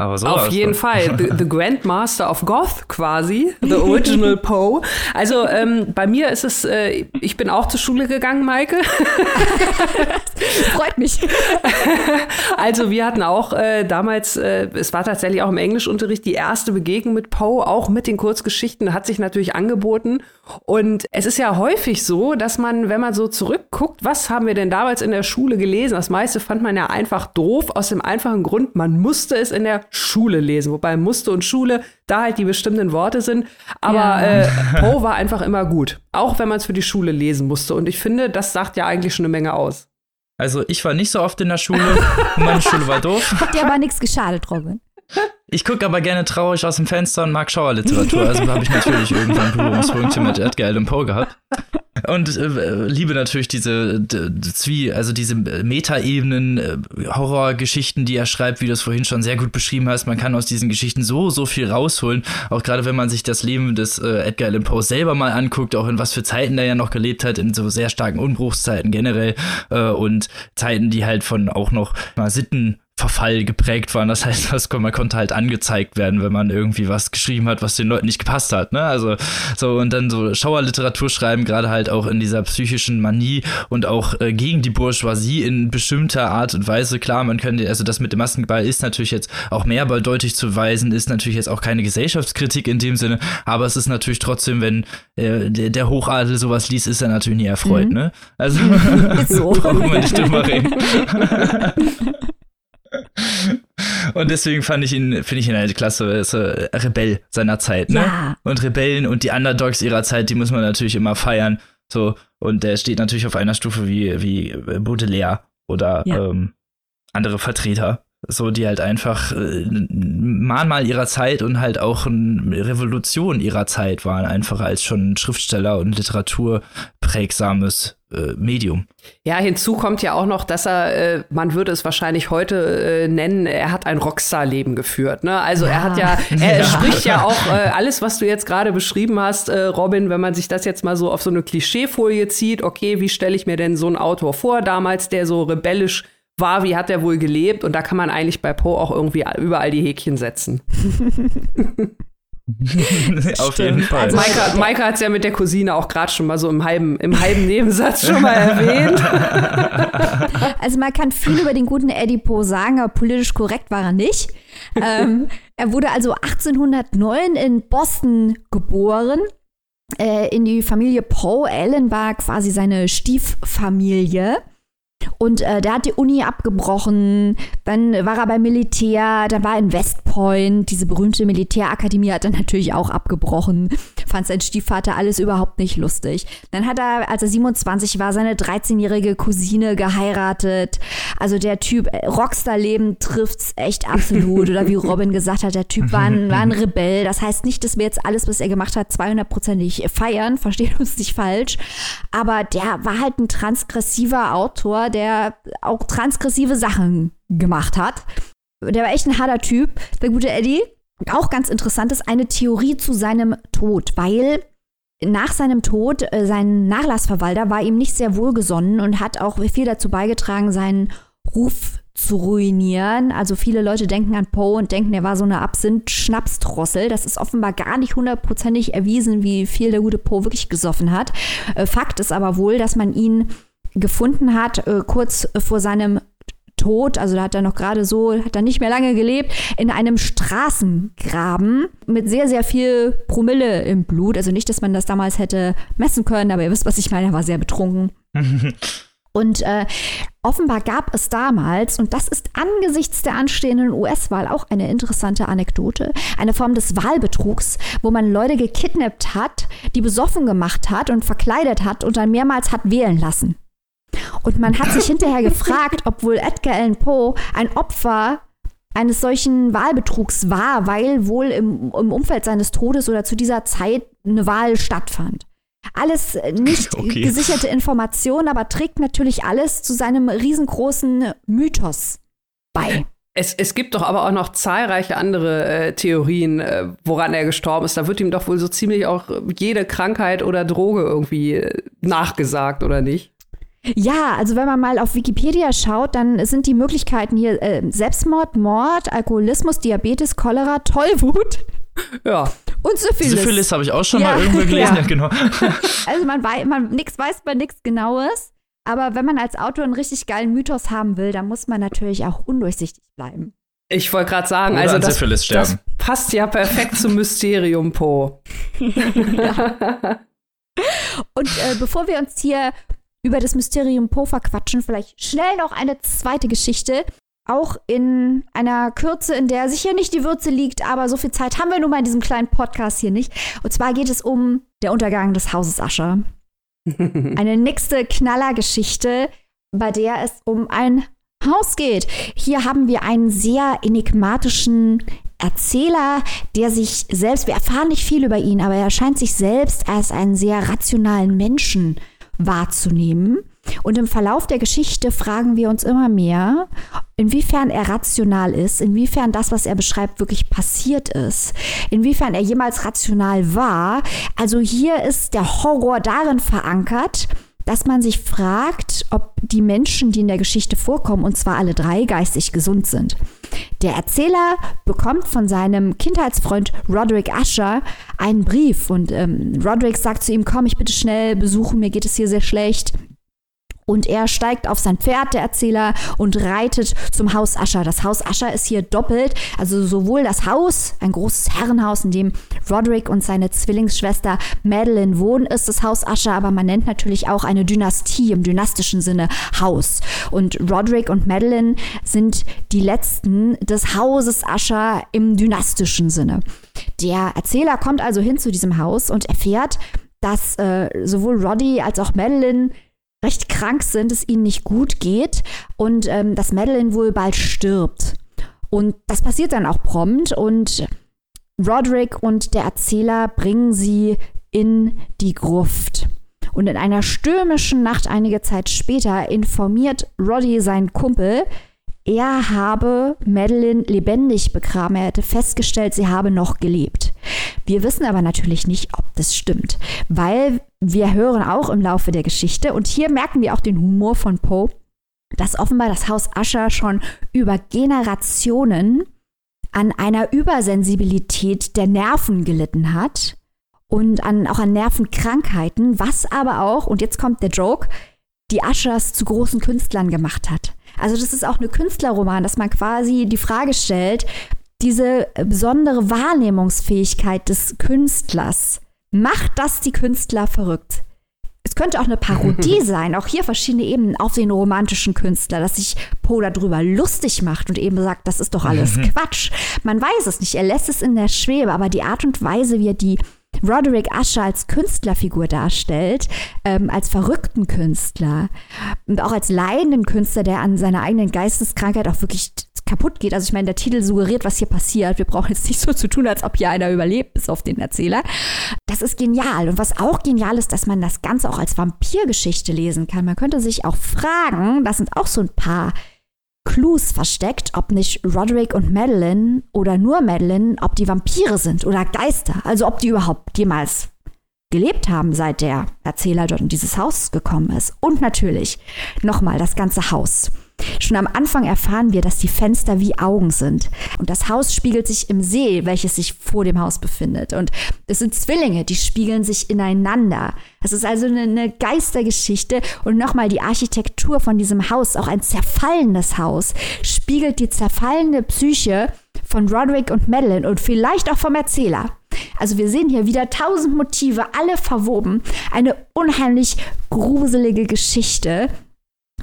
Aber so Auf jeden Fall. The, the, Grandmaster of Goth quasi. The Original (laughs) Poe. Also ähm, bei mir ist es, äh, ich bin auch zur Schule gegangen, Maike. (laughs) Freut mich. (laughs) also wir hatten auch äh, damals, äh, es war tatsächlich auch im Englischunterricht die erste Begegnung mit Poe, auch mit den Kurzgeschichten, hat sich natürlich angeboten. Und es ist ja häufig so, dass man, wenn man so zurückguckt, was haben wir denn damals in der Schule gelesen? Das meiste fand man ja einfach doof, aus dem einfachen Grund, man musste es in der Schule lesen, wobei musste und Schule da halt die bestimmten Worte sind. Aber ja. äh, (laughs) Poe war einfach immer gut, auch wenn man es für die Schule lesen musste. Und ich finde, das sagt ja eigentlich schon eine Menge aus. Also ich war nicht so oft in der Schule und meine Schule war doof. Hat dir aber nichts geschadet, Robin. (laughs) Ich gucke aber gerne traurig aus dem Fenster und mag Schauerliteratur. Also habe ich natürlich irgendwann Berührungspunkte mit Edgar Allan Poe gehabt. Und äh, liebe natürlich diese Zwie, also diese Metaebenen, äh, Horrorgeschichten, die er schreibt, wie du es vorhin schon sehr gut beschrieben hast. Man kann aus diesen Geschichten so, so viel rausholen. Auch gerade wenn man sich das Leben des äh, Edgar Allan Poe selber mal anguckt, auch in was für Zeiten er ja noch gelebt hat, in so sehr starken Unbruchszeiten generell äh, und Zeiten, die halt von auch noch mal Sitten Verfall geprägt waren. Das heißt, das, man konnte halt angezeigt werden, wenn man irgendwie was geschrieben hat, was den Leuten nicht gepasst hat. Ne? Also so und dann so Schauerliteratur schreiben, gerade halt auch in dieser psychischen Manie und auch äh, gegen die Bourgeoisie in bestimmter Art und Weise. Klar, man könnte, also das mit dem Maskenball ist natürlich jetzt auch mehr deutlich zu weisen, ist natürlich jetzt auch keine Gesellschaftskritik in dem Sinne, aber es ist natürlich trotzdem, wenn äh, der, der, Hochadel sowas liest, ist er natürlich nie erfreut. Mhm. Ne? Also (laughs) so. brauchen wir nicht drüber reden. (laughs) Und deswegen fand ich ihn, finde ich ihn halt klasse, ist ein Rebell seiner Zeit, ne? Ja. Und Rebellen und die Underdogs ihrer Zeit, die muss man natürlich immer feiern. So, und der steht natürlich auf einer Stufe wie, wie Baudelaire oder ja. ähm, andere Vertreter. So, die halt einfach äh, Mahnmal ihrer Zeit und halt auch eine Revolution ihrer Zeit waren, einfach als schon Schriftsteller und literaturprägsames äh, Medium. Ja, hinzu kommt ja auch noch, dass er, äh, man würde es wahrscheinlich heute äh, nennen, er hat ein Rockstar-Leben geführt. Ne? Also ja. er hat ja, er (laughs) ja. spricht ja auch äh, alles, was du jetzt gerade beschrieben hast, äh, Robin, wenn man sich das jetzt mal so auf so eine Klischeefolie zieht, okay, wie stelle ich mir denn so einen Autor vor, damals, der so rebellisch war, wie hat er wohl gelebt? Und da kann man eigentlich bei Poe auch irgendwie überall die Häkchen setzen. (laughs) (laughs) Auf jeden Fall. Also Maika, Maika hat es ja mit der Cousine auch gerade schon mal so im halben, im halben Nebensatz (laughs) schon mal erwähnt. (laughs) Also man kann viel über den guten Eddie Poe sagen, aber politisch korrekt war er nicht. ähm, er wurde also 1809 in Boston geboren. Äh, in die Familie Poe. Ellen war quasi seine Stieffamilie. Und äh, der hat die Uni abgebrochen, dann war er beim Militär, dann war er in West Point, diese berühmte Militärakademie hat er natürlich auch abgebrochen. Fand sein Stiefvater alles überhaupt nicht lustig. Dann hat er, als er 27 war, seine 13-jährige Cousine geheiratet. Also der Typ, äh, Rockstar-Leben trifft's echt absolut. Oder wie (laughs) Robin gesagt hat, der Typ war ein, war ein Rebell. Das heißt nicht, dass wir jetzt alles, was er gemacht hat, 200%ig feiern. Versteht uns nicht falsch. Aber der war halt ein transgressiver Autor, der auch transgressive Sachen gemacht hat. Der war echt ein harter Typ, der gute Eddie. Auch ganz interessant ist eine Theorie zu seinem Tod, weil nach seinem Tod äh, sein Nachlassverwalter war ihm nicht sehr wohlgesonnen und hat auch viel dazu beigetragen, seinen Ruf zu ruinieren. Also viele Leute denken an Poe und denken, er war so eine Absinth-Schnapsdrossel. Das ist offenbar gar nicht hundertprozentig erwiesen, wie viel der gute Poe wirklich gesoffen hat. Äh, Fakt ist aber wohl, dass man ihn gefunden hat, äh, kurz vor seinem Tod, also da hat er noch gerade so, hat er nicht mehr lange gelebt, in einem Straßengraben mit sehr, sehr viel Promille im Blut. Also nicht, dass man das damals hätte messen können, aber ihr wisst, was ich meine, er war sehr betrunken. (laughs) Und äh, offenbar gab es damals, und das ist angesichts der anstehenden US-Wahl auch eine interessante Anekdote, eine Form des Wahlbetrugs, wo man Leute gekidnappt hat, die besoffen gemacht hat und verkleidet hat und dann mehrmals hat wählen lassen. Und man hat sich hinterher gefragt, ob wohl Edgar Allan Poe ein Opfer eines solchen Wahlbetrugs war, weil wohl im, im Umfeld seines Todes oder zu dieser Zeit eine Wahl stattfand. Alles äh, nicht (laughs) okay. gesicherte Information, aber trägt natürlich alles zu seinem riesengroßen Mythos bei. Es, es gibt doch aber auch noch zahlreiche andere äh, Theorien, äh, woran er gestorben ist. Da wird ihm doch wohl so ziemlich auch jede Krankheit oder Droge irgendwie äh, nachgesagt, oder nicht? Ja, also wenn man mal auf Wikipedia schaut, dann sind die Möglichkeiten hier äh, Selbstmord, Mord, Alkoholismus, Diabetes, Cholera, Tollwut. (laughs) Ja. Und Syphilis. Syphilis habe ich auch schon ja. mal irgendwo gelesen, (laughs) ja. ja genau. (laughs) Also man, weiß, man nix weiß man nichts Genaues, aber wenn man als Autor einen richtig geilen Mythos haben will, dann muss man natürlich auch undurchsichtig bleiben. Ich wollte gerade sagen, Oder also das, das, passt ja perfekt zum Mysterium Po. ja. Und äh, bevor wir uns hier über das Mysterium Po verquatschen, vielleicht schnell noch eine zweite Geschichte. Auch in einer Kürze, in der sicher nicht die Würze liegt, aber so viel Zeit haben wir nun mal in diesem kleinen Podcast hier nicht. Und zwar geht es um der Untergang des Hauses Ascher. (laughs) Eine nächste Knallergeschichte, bei der es um ein Haus geht. Hier haben wir einen sehr enigmatischen Erzähler, der sich selbst, wir erfahren nicht viel über ihn, aber er scheint sich selbst als einen sehr rationalen Menschen wahrzunehmen. Und im Verlauf der Geschichte fragen wir uns immer mehr, inwiefern er rational ist, inwiefern das, was er beschreibt, wirklich passiert ist, inwiefern er jemals rational war. Also hier ist der Horror darin verankert, dass man sich fragt, ob die Menschen, die in der Geschichte vorkommen, und zwar alle drei, geistig gesund sind. Der Erzähler bekommt von seinem Kindheitsfreund Roderick Usher einen Brief und ähm, Roderick sagt zu ihm, komm, ich bitte schnell besuchen, mir geht es hier sehr schlecht. Und er steigt auf sein Pferd, der Erzähler, und reitet zum Haus Ascher. Das Haus Ascher ist hier doppelt. Also sowohl das Haus, ein großes Herrenhaus, in dem Roderick und seine Zwillingsschwester Madeline wohnen, ist das Haus Ascher, aber man nennt natürlich auch eine Dynastie im dynastischen Sinne Haus. Und Roderick und Madeline sind die letzten des Hauses Ascher im dynastischen Sinne. Der Erzähler kommt also hin zu diesem Haus und erfährt, dass äh, sowohl Roddy als auch Madeline recht krank sind, es ihnen nicht gut geht und ähm, dass Madeline wohl bald stirbt. Und das passiert dann auch prompt und Roderick und der Erzähler bringen sie in die Gruft. Und in einer stürmischen Nacht einige Zeit später informiert Roddy seinen Kumpel, er habe Madeline lebendig begraben. Er hätte festgestellt, sie habe noch gelebt. Wir wissen aber natürlich nicht, ob das stimmt, weil wir hören auch im Laufe der Geschichte, und hier merken wir auch den Humor von Poe, dass offenbar das Haus Usher schon über Generationen an einer Übersensibilität der Nerven gelitten hat und an, auch an Nervenkrankheiten, was aber auch, und jetzt kommt der Joke, die Ushers zu großen Künstlern gemacht hat. Also das ist auch eine Künstlerroman, dass man quasi die Frage stellt, diese besondere Wahrnehmungsfähigkeit des Künstlers, macht das die Künstler verrückt? Es könnte auch eine Parodie (laughs) sein, auch hier verschiedene Ebenen auf den romantischen Künstler, dass sich Poe darüber lustig macht und eben sagt, das ist doch alles Quatsch. Man weiß es nicht, er lässt es in der Schwebe, aber die Art und Weise, wie er die Roderick Usher als Künstlerfigur darstellt, ähm, als verrückten Künstler und auch als leidenden Künstler, der an seiner eigenen Geisteskrankheit auch wirklich kaputt geht. Also ich meine, der Titel suggeriert, was hier passiert. Wir brauchen jetzt nicht so zu tun, als ob hier einer überlebt, bis auf den Erzähler. Das ist genial. Und was auch genial ist, dass man das Ganze auch als Vampirgeschichte lesen kann. Man könnte sich auch fragen, das sind auch so ein paar Clues versteckt, ob nicht Roderick und Madeline oder nur Madeline, ob die Vampire sind oder Geister. Also ob die überhaupt jemals gelebt haben, seit der Erzähler dort in dieses Haus gekommen ist. Und natürlich nochmal das ganze Haus. Schon am Anfang erfahren wir, dass die Fenster wie Augen sind. Und das Haus spiegelt sich im See, welches sich vor dem Haus befindet. Und es sind Zwillinge, die spiegeln sich ineinander. Es ist also eine, Geistergeschichte. Und nochmal die Architektur von diesem Haus, auch ein zerfallendes Haus, spiegelt die zerfallende Psyche von Roderick und Madeline und vielleicht auch vom Erzähler. Also wir sehen hier wieder tausend Motive, alle verwoben. Eine unheimlich gruselige Geschichte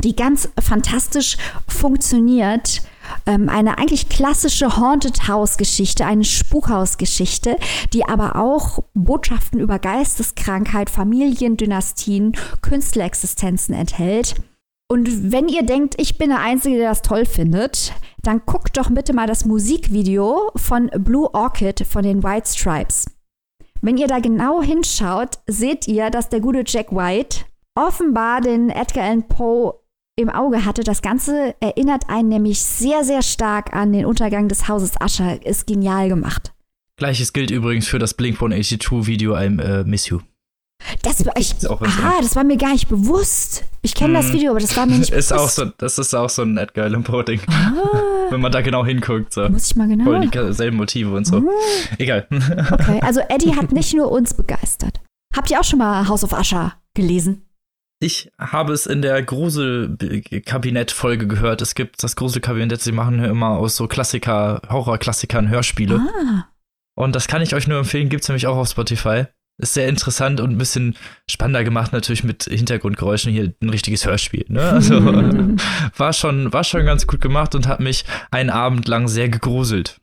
die ganz fantastisch funktioniert. Ähm, eine eigentlich klassische Haunted House-Geschichte, eine Spukhaus-Geschichte, die aber auch Botschaften über Geisteskrankheit, Familiendynastien, Künstlerixistenzen enthält. Und wenn ihr denkt, ich bin der Einzige, der das toll findet, dann guckt doch bitte mal das Musikvideo von Blue Orchid von den White Stripes. Wenn ihr da genau hinschaut, seht ihr, dass der gute Jack White offenbar den Edgar Allan Poe im Auge hatte. Das Ganze erinnert einen nämlich sehr, sehr stark an den Untergang des Hauses Usher. Ist genial gemacht. Gleiches gilt übrigens für das Blink 182 Video I'm uh, Miss You. Das war ich. Aha, das war mir gar nicht bewusst. Ich kenne mm. das hm. Video, aber das war mir nicht (laughs) ist bewusst. Auch so, das ist auch so ein Edgar Allan Poe Ding. Ah. (laughs) Wenn man da genau hinguckt. So. Muss ich mal genau. Voll dieselben Motive und so. Mm. Egal. Okay, also Eddie hat nicht nur uns begeistert. Habt ihr auch schon mal House of Usher gelesen? Ich habe es in der Gruselkabinett-Folge gehört. Es gibt das Gruselkabinett, sie machen immer aus so Klassiker, Horrorklassikern Hörspiele. Ah. Und das kann ich euch nur empfehlen, gibt es nämlich auch auf Spotify. Ist sehr interessant und ein bisschen spannender gemacht, natürlich mit Hintergrundgeräuschen hier ein richtiges Hörspiel. Ne? Also (laughs) (laughs) war, schon, war schon ganz gut gemacht und hat mich einen Abend lang sehr gegruselt.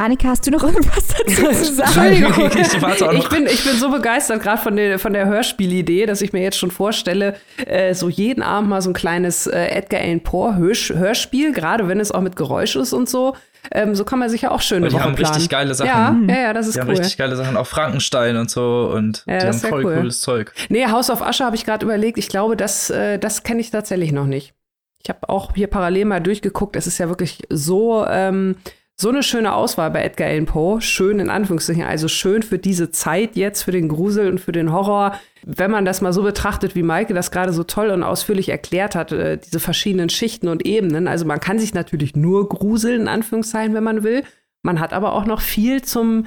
Annika, hast du noch irgendwas (laughs) dazu zu sagen? Entschuldigung, ich, ich, bin, ich bin so begeistert gerade von der, von der Hörspielidee, dass ich mir jetzt schon vorstelle, äh, so jeden Abend mal so ein kleines äh, Edgar Allan Poe Hörspiel, gerade wenn es auch mit Geräusch ist und so. Ähm, so kann man sich ja auch schöne und die Wochen haben planen. richtig geile Sachen. Ja, ja, ja, das ist die cool. haben richtig geile Sachen, auch Frankenstein und so und ja, die haben voll cool. cooles Zeug. Nee, House of Usher habe ich gerade überlegt. Ich glaube, das, äh, das kenne ich tatsächlich noch nicht. Ich habe auch hier parallel mal durchgeguckt. Es ist ja wirklich so ähm, so eine schöne Auswahl bei Edgar Allan Poe. Schön in Anführungszeichen, also schön für diese Zeit jetzt, für den Grusel und für den Horror. Wenn man das mal so betrachtet, wie Maike das gerade so toll und ausführlich erklärt hat, äh, diese verschiedenen Schichten und Ebenen. Also man kann sich natürlich nur gruseln, in Anführungszeichen, wenn man will. Man hat aber auch noch viel zum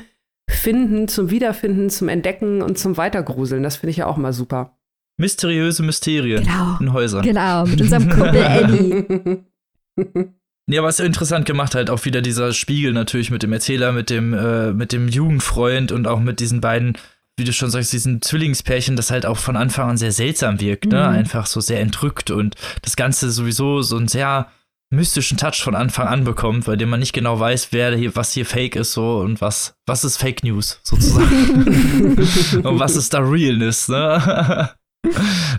Finden, zum Wiederfinden, zum Entdecken und zum Weitergruseln. Das finde ich ja auch mal super. Mysteriöse Mysterien genau. in Häusern. Genau, mit (laughs) unserem Kumpel Eddie. (laughs) Ja, was interessant gemacht halt auch wieder dieser Spiegel natürlich mit dem Erzähler, mit dem, äh, mit dem Jugendfreund und auch mit diesen beiden, wie du schon sagst, diesen Zwillingspärchen, das halt auch von Anfang an sehr seltsam wirkt, ne? Mhm. Einfach so sehr entrückt und das Ganze sowieso so einen sehr mystischen Touch von Anfang an bekommt, weil dem man nicht genau weiß, wer hier, was hier Fake ist so und was, was ist Fake News sozusagen. (laughs) und was ist da Realness, ne? (laughs)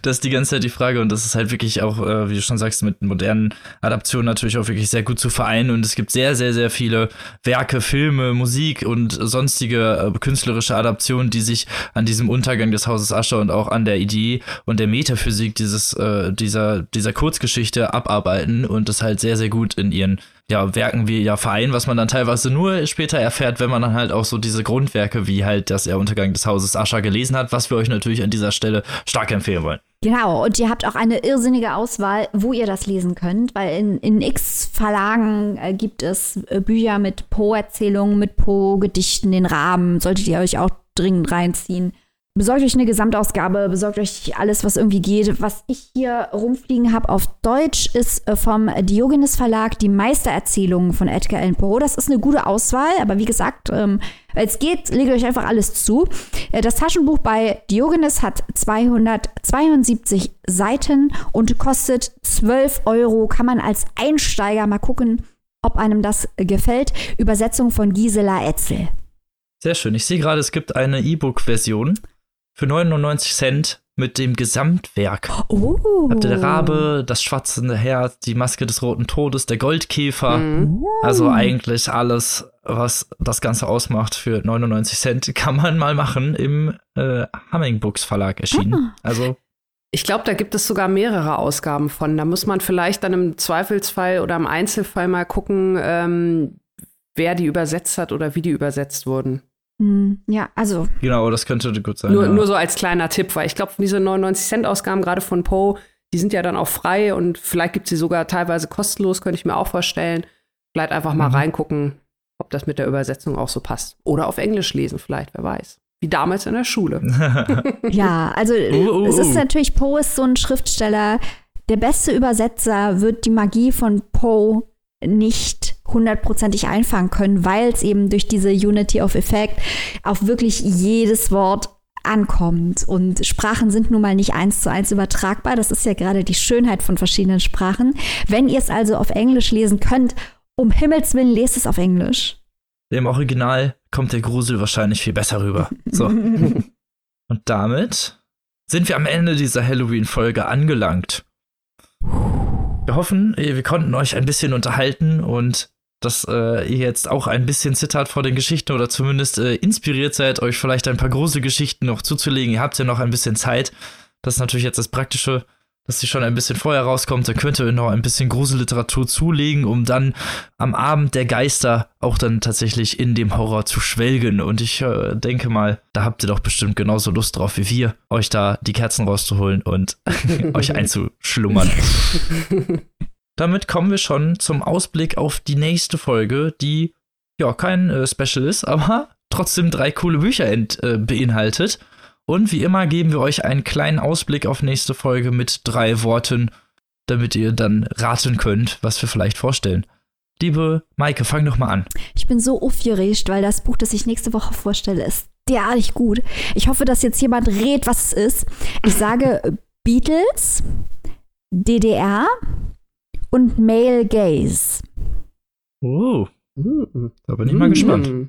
Das ist die ganze Zeit die Frage und das ist halt wirklich auch, äh, wie du schon sagst, mit modernen Adaptionen natürlich auch wirklich sehr gut zu vereinen und es gibt sehr, sehr, sehr viele Werke, Filme, Musik und sonstige äh, künstlerische Adaptionen, die sich an diesem Untergang des Hauses Ascher und auch an der Idee und der Metaphysik dieses, äh, dieser, dieser Kurzgeschichte abarbeiten und das halt sehr, sehr gut in ihren ja, Werken wie ja Verein, was man dann teilweise nur später erfährt, wenn man dann halt auch so diese Grundwerke wie halt das Der Untergang des Hauses Ascher gelesen hat, was wir euch natürlich an dieser Stelle stark empfehlen wollen. Genau, und ihr habt auch eine irrsinnige Auswahl, wo ihr das lesen könnt, weil in, in x Verlagen äh, gibt es äh, Bücher mit Poe-Erzählungen, mit Poe-Gedichten, den Rahmen, solltet ihr euch auch dringend reinziehen. Besorgt euch eine Gesamtausgabe, besorgt euch alles, was irgendwie geht. Was ich hier rumfliegen habe auf Deutsch ist äh, vom Diogenes Verlag die Meistererzählungen von Edgar Allan Poe. Das ist eine gute Auswahl, aber wie gesagt, ähm, es geht, legt euch einfach alles zu. Äh, das Taschenbuch bei Diogenes hat 272 Seiten und kostet 12 Euro. Kann man als Einsteiger mal gucken, ob einem das gefällt. Übersetzung von Gisela Etzel. Sehr schön. Ich sehe gerade, es gibt eine E-Book-Version für 99 Cent mit dem Gesamtwerk. Oh. Habt ihr der Rabe, das schwatzende Herz, die Maske des roten Todes, der Goldkäfer. Mhm. Also eigentlich alles, was das Ganze ausmacht für 99 Cent, (laughs) kann man mal machen im äh, Humming Books Verlag erschienen. Ah. Also ich glaube, da gibt es sogar mehrere Ausgaben von. Da muss man vielleicht dann im Zweifelsfall oder im Einzelfall mal gucken, ähm, wer die übersetzt hat oder wie die übersetzt wurden. Hm, ja, also. Genau, das könnte gut sein. Nur, ja. nur so als kleiner Tipp, weil ich glaube, diese 99-Cent-Ausgaben, gerade von Poe, die sind ja dann auch frei und vielleicht gibt es sie sogar teilweise kostenlos, könnte ich mir auch vorstellen. Vielleicht einfach mal mhm. reingucken, ob das mit der Übersetzung auch so passt. Oder auf Englisch lesen, vielleicht, wer weiß. Wie damals in der Schule. (laughs) (laughs) ja, also uh, uh, es ist uh. natürlich, Poe ist so ein Schriftsteller. Der beste Übersetzer wird die Magie von Poe nicht hundertprozentig einfangen können, weil es eben durch diese Unity of Effect auf wirklich jedes Wort ankommt. Und Sprachen sind nun mal nicht eins zu eins übertragbar. Das ist ja gerade die Schönheit von verschiedenen Sprachen. Wenn ihr es also auf Englisch lesen könnt, um Himmels Willen lest es auf Englisch. Im Original kommt der Grusel wahrscheinlich viel besser rüber. So. (laughs) Und damit sind wir am Ende dieser Halloween-Folge angelangt. Wir hoffen, wir konnten euch ein bisschen unterhalten und dass äh, ihr jetzt auch ein bisschen zittert vor den Geschichten oder zumindest äh, inspiriert seid, euch vielleicht ein paar große Geschichten noch zuzulegen. Ihr habt ja noch ein bisschen Zeit. Das ist natürlich jetzt das Praktische dass sie schon ein bisschen vorher rauskommt, dann könnt ihr noch ein bisschen Gruselliteratur zulegen, um dann am Abend der Geister auch dann tatsächlich in dem Horror zu schwelgen. Und ich äh, denke mal, da habt ihr doch bestimmt genauso Lust drauf wie wir, euch da die Kerzen rauszuholen und (laughs) euch einzuschlummern. (laughs) Damit kommen wir schon zum Ausblick auf die nächste Folge, die ja kein äh, Special ist, (laughs) aber trotzdem drei coole Bücher ent, äh, beinhaltet. Und wie immer geben wir euch einen kleinen Ausblick auf nächste Folge mit drei Worten, damit ihr dann raten könnt, was wir vielleicht vorstellen. Liebe Maike, fang doch mal an. Ich bin so aufgeregt, weil das Buch, das ich nächste Woche vorstelle, ist derartig gut. Ich hoffe, dass jetzt jemand redet, was es ist. Ich sage (laughs) Beatles, DDR und Male Gaze. Oh. Da bin ich mal gespannt. (laughs)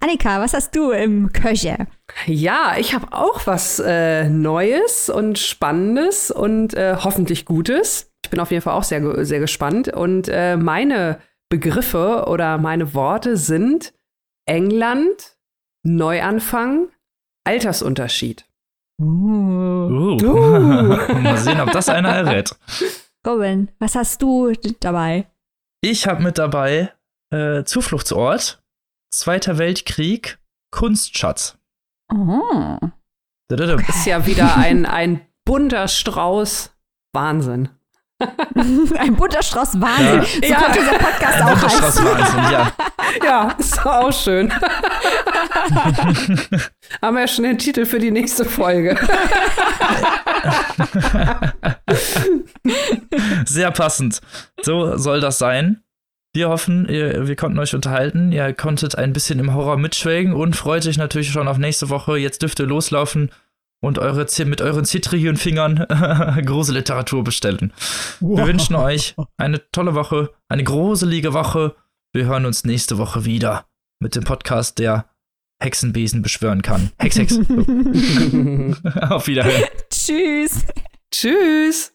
Annika, was hast du im Köcher? Ja, ich habe auch was äh, Neues und Spannendes und äh, hoffentlich Gutes. Ich bin auf jeden Fall auch sehr, sehr gespannt. Und äh, meine Begriffe oder meine Worte sind England, Neuanfang, Altersunterschied. Uh. Uh. (laughs) Mal sehen, ob das einer errät. Robin, was hast du dabei? Ich habe mit dabei äh, Zufluchtsort Zweiter Weltkrieg, Kunstschatz. Oh. Okay. Ist ja wieder ein, ein bunter Strauß. Wahnsinn. (laughs) ein bunter Strauß Wahnsinn. Ja. So ja. kommt dieser Podcast ein auch Strauß Wahnsinn, ja. (laughs) Ja, ist auch schön. (laughs) Haben wir ja schon den Titel für die nächste Folge. Sehr passend. So soll das sein. Wir hoffen, ihr, wir konnten euch unterhalten. Ihr konntet ein bisschen im Horror mitschwelgen und freut euch natürlich schon auf nächste Woche. Jetzt dürft ihr loslaufen und eure, mit euren zittrigen Fingern (laughs) große Literatur bestellen. Wow. Wir wünschen euch eine tolle Woche, eine gruselige Woche. Wir hören uns nächste Woche wieder mit dem Podcast, der Hexenbesen beschwören kann. Hex, Hex. (laughs) (laughs) auf Wiederhören. Tschüss. Tschüss.